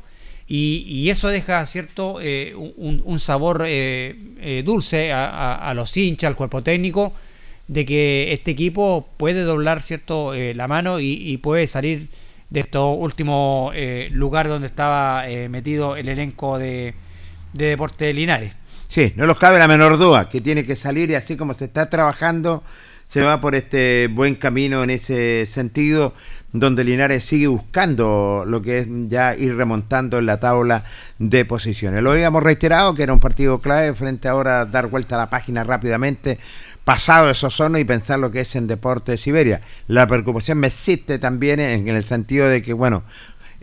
Y, y eso deja cierto eh, un, sabor eh, eh, dulce a, los hinchas, al cuerpo técnico, de que este equipo puede doblar cierto eh, la mano y, puede salir de estos últimos eh, lugares donde estaba metido el elenco de, de Deportes Linares. Sí, no nos cabe la menor duda que tiene que salir y así como se está trabajando, se va por este buen camino en ese sentido, donde Linares sigue buscando lo que es ya ir remontando en la tabla de posiciones. Lo habíamos reiterado que era un partido clave, frente ahora a dar vuelta a la página rápidamente, pasado esos zonos y pensar lo que es en Deporte de Siberia. La preocupación me existe también en el sentido de que, bueno,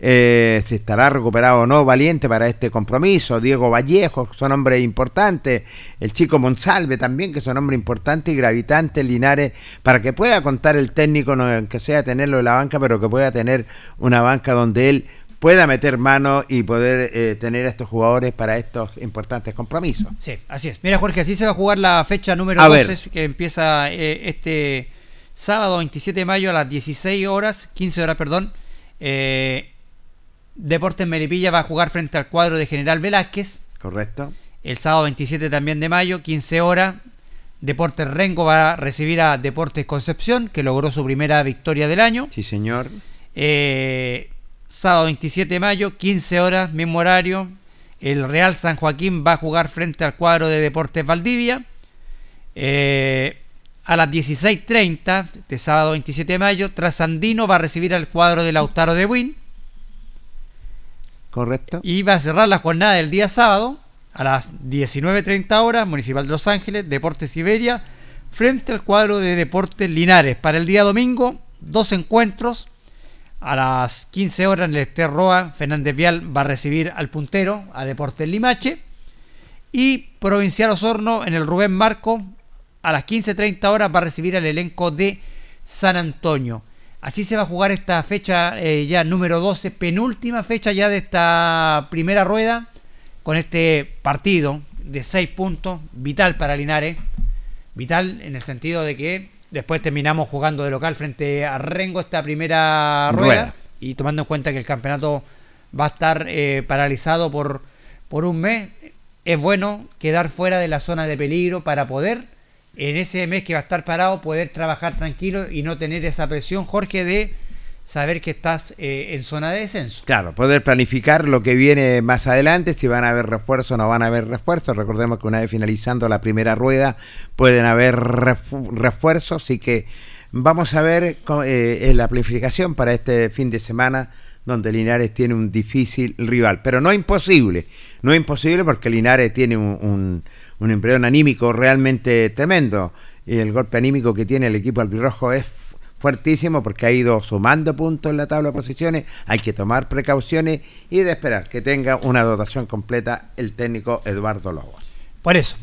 eh, si estará recuperado o no Valiente para este compromiso, Diego Vallejo, son hombres importantes, el chico Monsalve también, que son hombres importantes y gravitantes, Linares, para que pueda contar el técnico, no que sea tenerlo en la banca, pero que pueda tener una banca donde él pueda meter mano y poder eh, tener a estos jugadores para estos importantes compromisos. Sí, así es. Mira, Jorge, así se va a jugar la fecha número A 12, ver. que empieza eh, este sábado 27 de mayo a las 16 horas, 15 horas, perdón. Eh, Deportes Melipilla va a jugar frente al cuadro de General Velázquez. ¿Correcto? El sábado 27 también de mayo, 15 horas. Deportes Rengo va a recibir a Deportes Concepción, que logró su primera victoria del año. Sí, señor. Eh, sábado 27 de mayo, 15 horas, mismo horario. El Real San Joaquín va a jugar frente al cuadro de Deportes Valdivia. Eh, a las 16.30 de sábado 27 de mayo, Trasandino va a recibir al cuadro de Lautaro de Buin. Correcto. Y va a cerrar la jornada del día sábado a las 19.30 horas, Municipal de Los Ángeles, Deportes Siberia, frente al cuadro de Deportes Linares. Para el día domingo, dos encuentros. A las 15 horas en el Ester Roa, Fernández Vial va a recibir al puntero, a Deportes Limache. Y Provincial Osorno en el Rubén Marco, a las 15.30 horas va a recibir al elenco de San Antonio. Así se va a jugar esta fecha eh, ya número 12, penúltima fecha ya de esta primera rueda, con este partido de 6 puntos, vital para Linares. Vital en el sentido de que después terminamos jugando de local frente a Rengo esta primera rueda, Rueda. y tomando en cuenta que el campeonato va a estar eh, paralizado por, por un mes, es bueno quedar fuera de la zona de peligro para poder en ese mes que va a estar parado poder trabajar tranquilo y no tener esa presión, Jorge, de saber que estás eh, en zona de descenso. Claro, poder planificar lo que viene más adelante, si van a haber refuerzos o no van a haber refuerzos. Recordemos que una vez finalizando la primera rueda pueden haber refu- refuerzos, así que vamos a ver eh, la planificación para este fin de semana donde Linares tiene un difícil rival, pero no imposible, no imposible porque Linares tiene un, un embrión anímico realmente tremendo y el golpe anímico que tiene el equipo albirrojo es fuertísimo porque ha ido sumando puntos en la tabla de posiciones, hay que tomar precauciones y de esperar que tenga una dotación completa el técnico Eduardo Lobo. Por eso,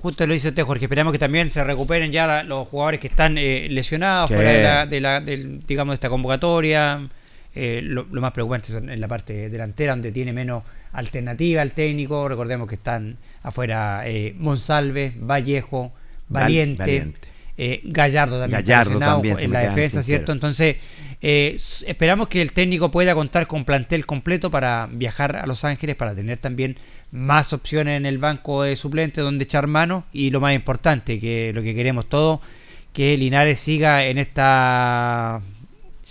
justo lo dice usted, Jorge. Esperamos que también se recuperen ya los jugadores que están eh, lesionados fuera de la, de la- del, digamos, de esta convocatoria. Eh, lo, lo más preocupante son en la parte delantera, donde tiene menos alternativa el técnico. Recordemos que están afuera eh, Monsalve, Vallejo, Val- Valiente, Valiente. eh, Gallardo también. Gallardo también en la defensa. ¿cierto? Entonces, eh, esperamos que el técnico pueda contar con plantel completo para viajar a Los Ángeles, para tener también más opciones en el banco de suplentes donde echar mano y lo más importante, que lo que queremos todos, que Linares siga en esta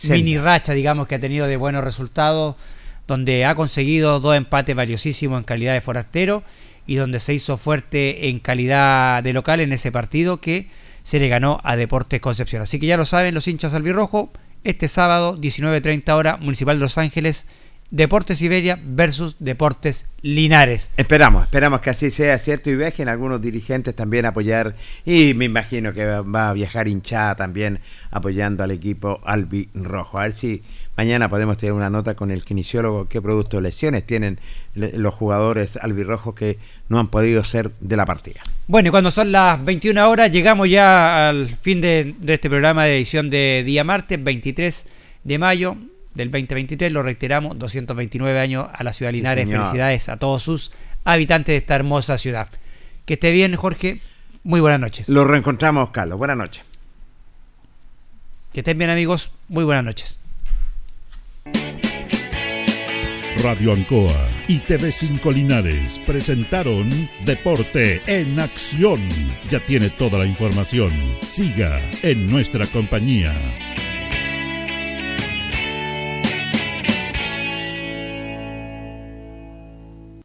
Mini racha, digamos, que ha tenido de buenos resultados, donde ha conseguido dos empates valiosísimos en calidad de forastero y donde se hizo fuerte en calidad de local en ese partido que se le ganó a Deportes Concepción. Así que ya lo saben los hinchas albirrojo, este sábado 19.30 hora, Municipal de Los Ángeles, Deportes Iberia versus Deportes Linares. Esperamos, esperamos que así sea, ¿cierto? Y viajen algunos dirigentes también a apoyar. Y me imagino que va a viajar hinchada también apoyando al equipo Albi Rojo. A ver si mañana podemos tener una nota con el kinesiólogo qué producto de lesiones tienen los jugadores albirrojos que no han podido ser de la partida. Bueno, y cuando son las 21 horas, llegamos ya al fin de, de este programa de edición de día martes, 23 de mayo del 2023. Lo reiteramos, 229 años a la ciudad de Linares. Felicidades a todos sus habitantes de esta hermosa ciudad. Que esté bien, Jorge. Muy buenas noches. Lo reencontramos, Carlos. Buenas noches. Que estén bien, amigos. Muy buenas noches. Radio Ancoa y TV5 Linares presentaron Deporte en Acción. Ya tiene toda la información. Siga en nuestra compañía.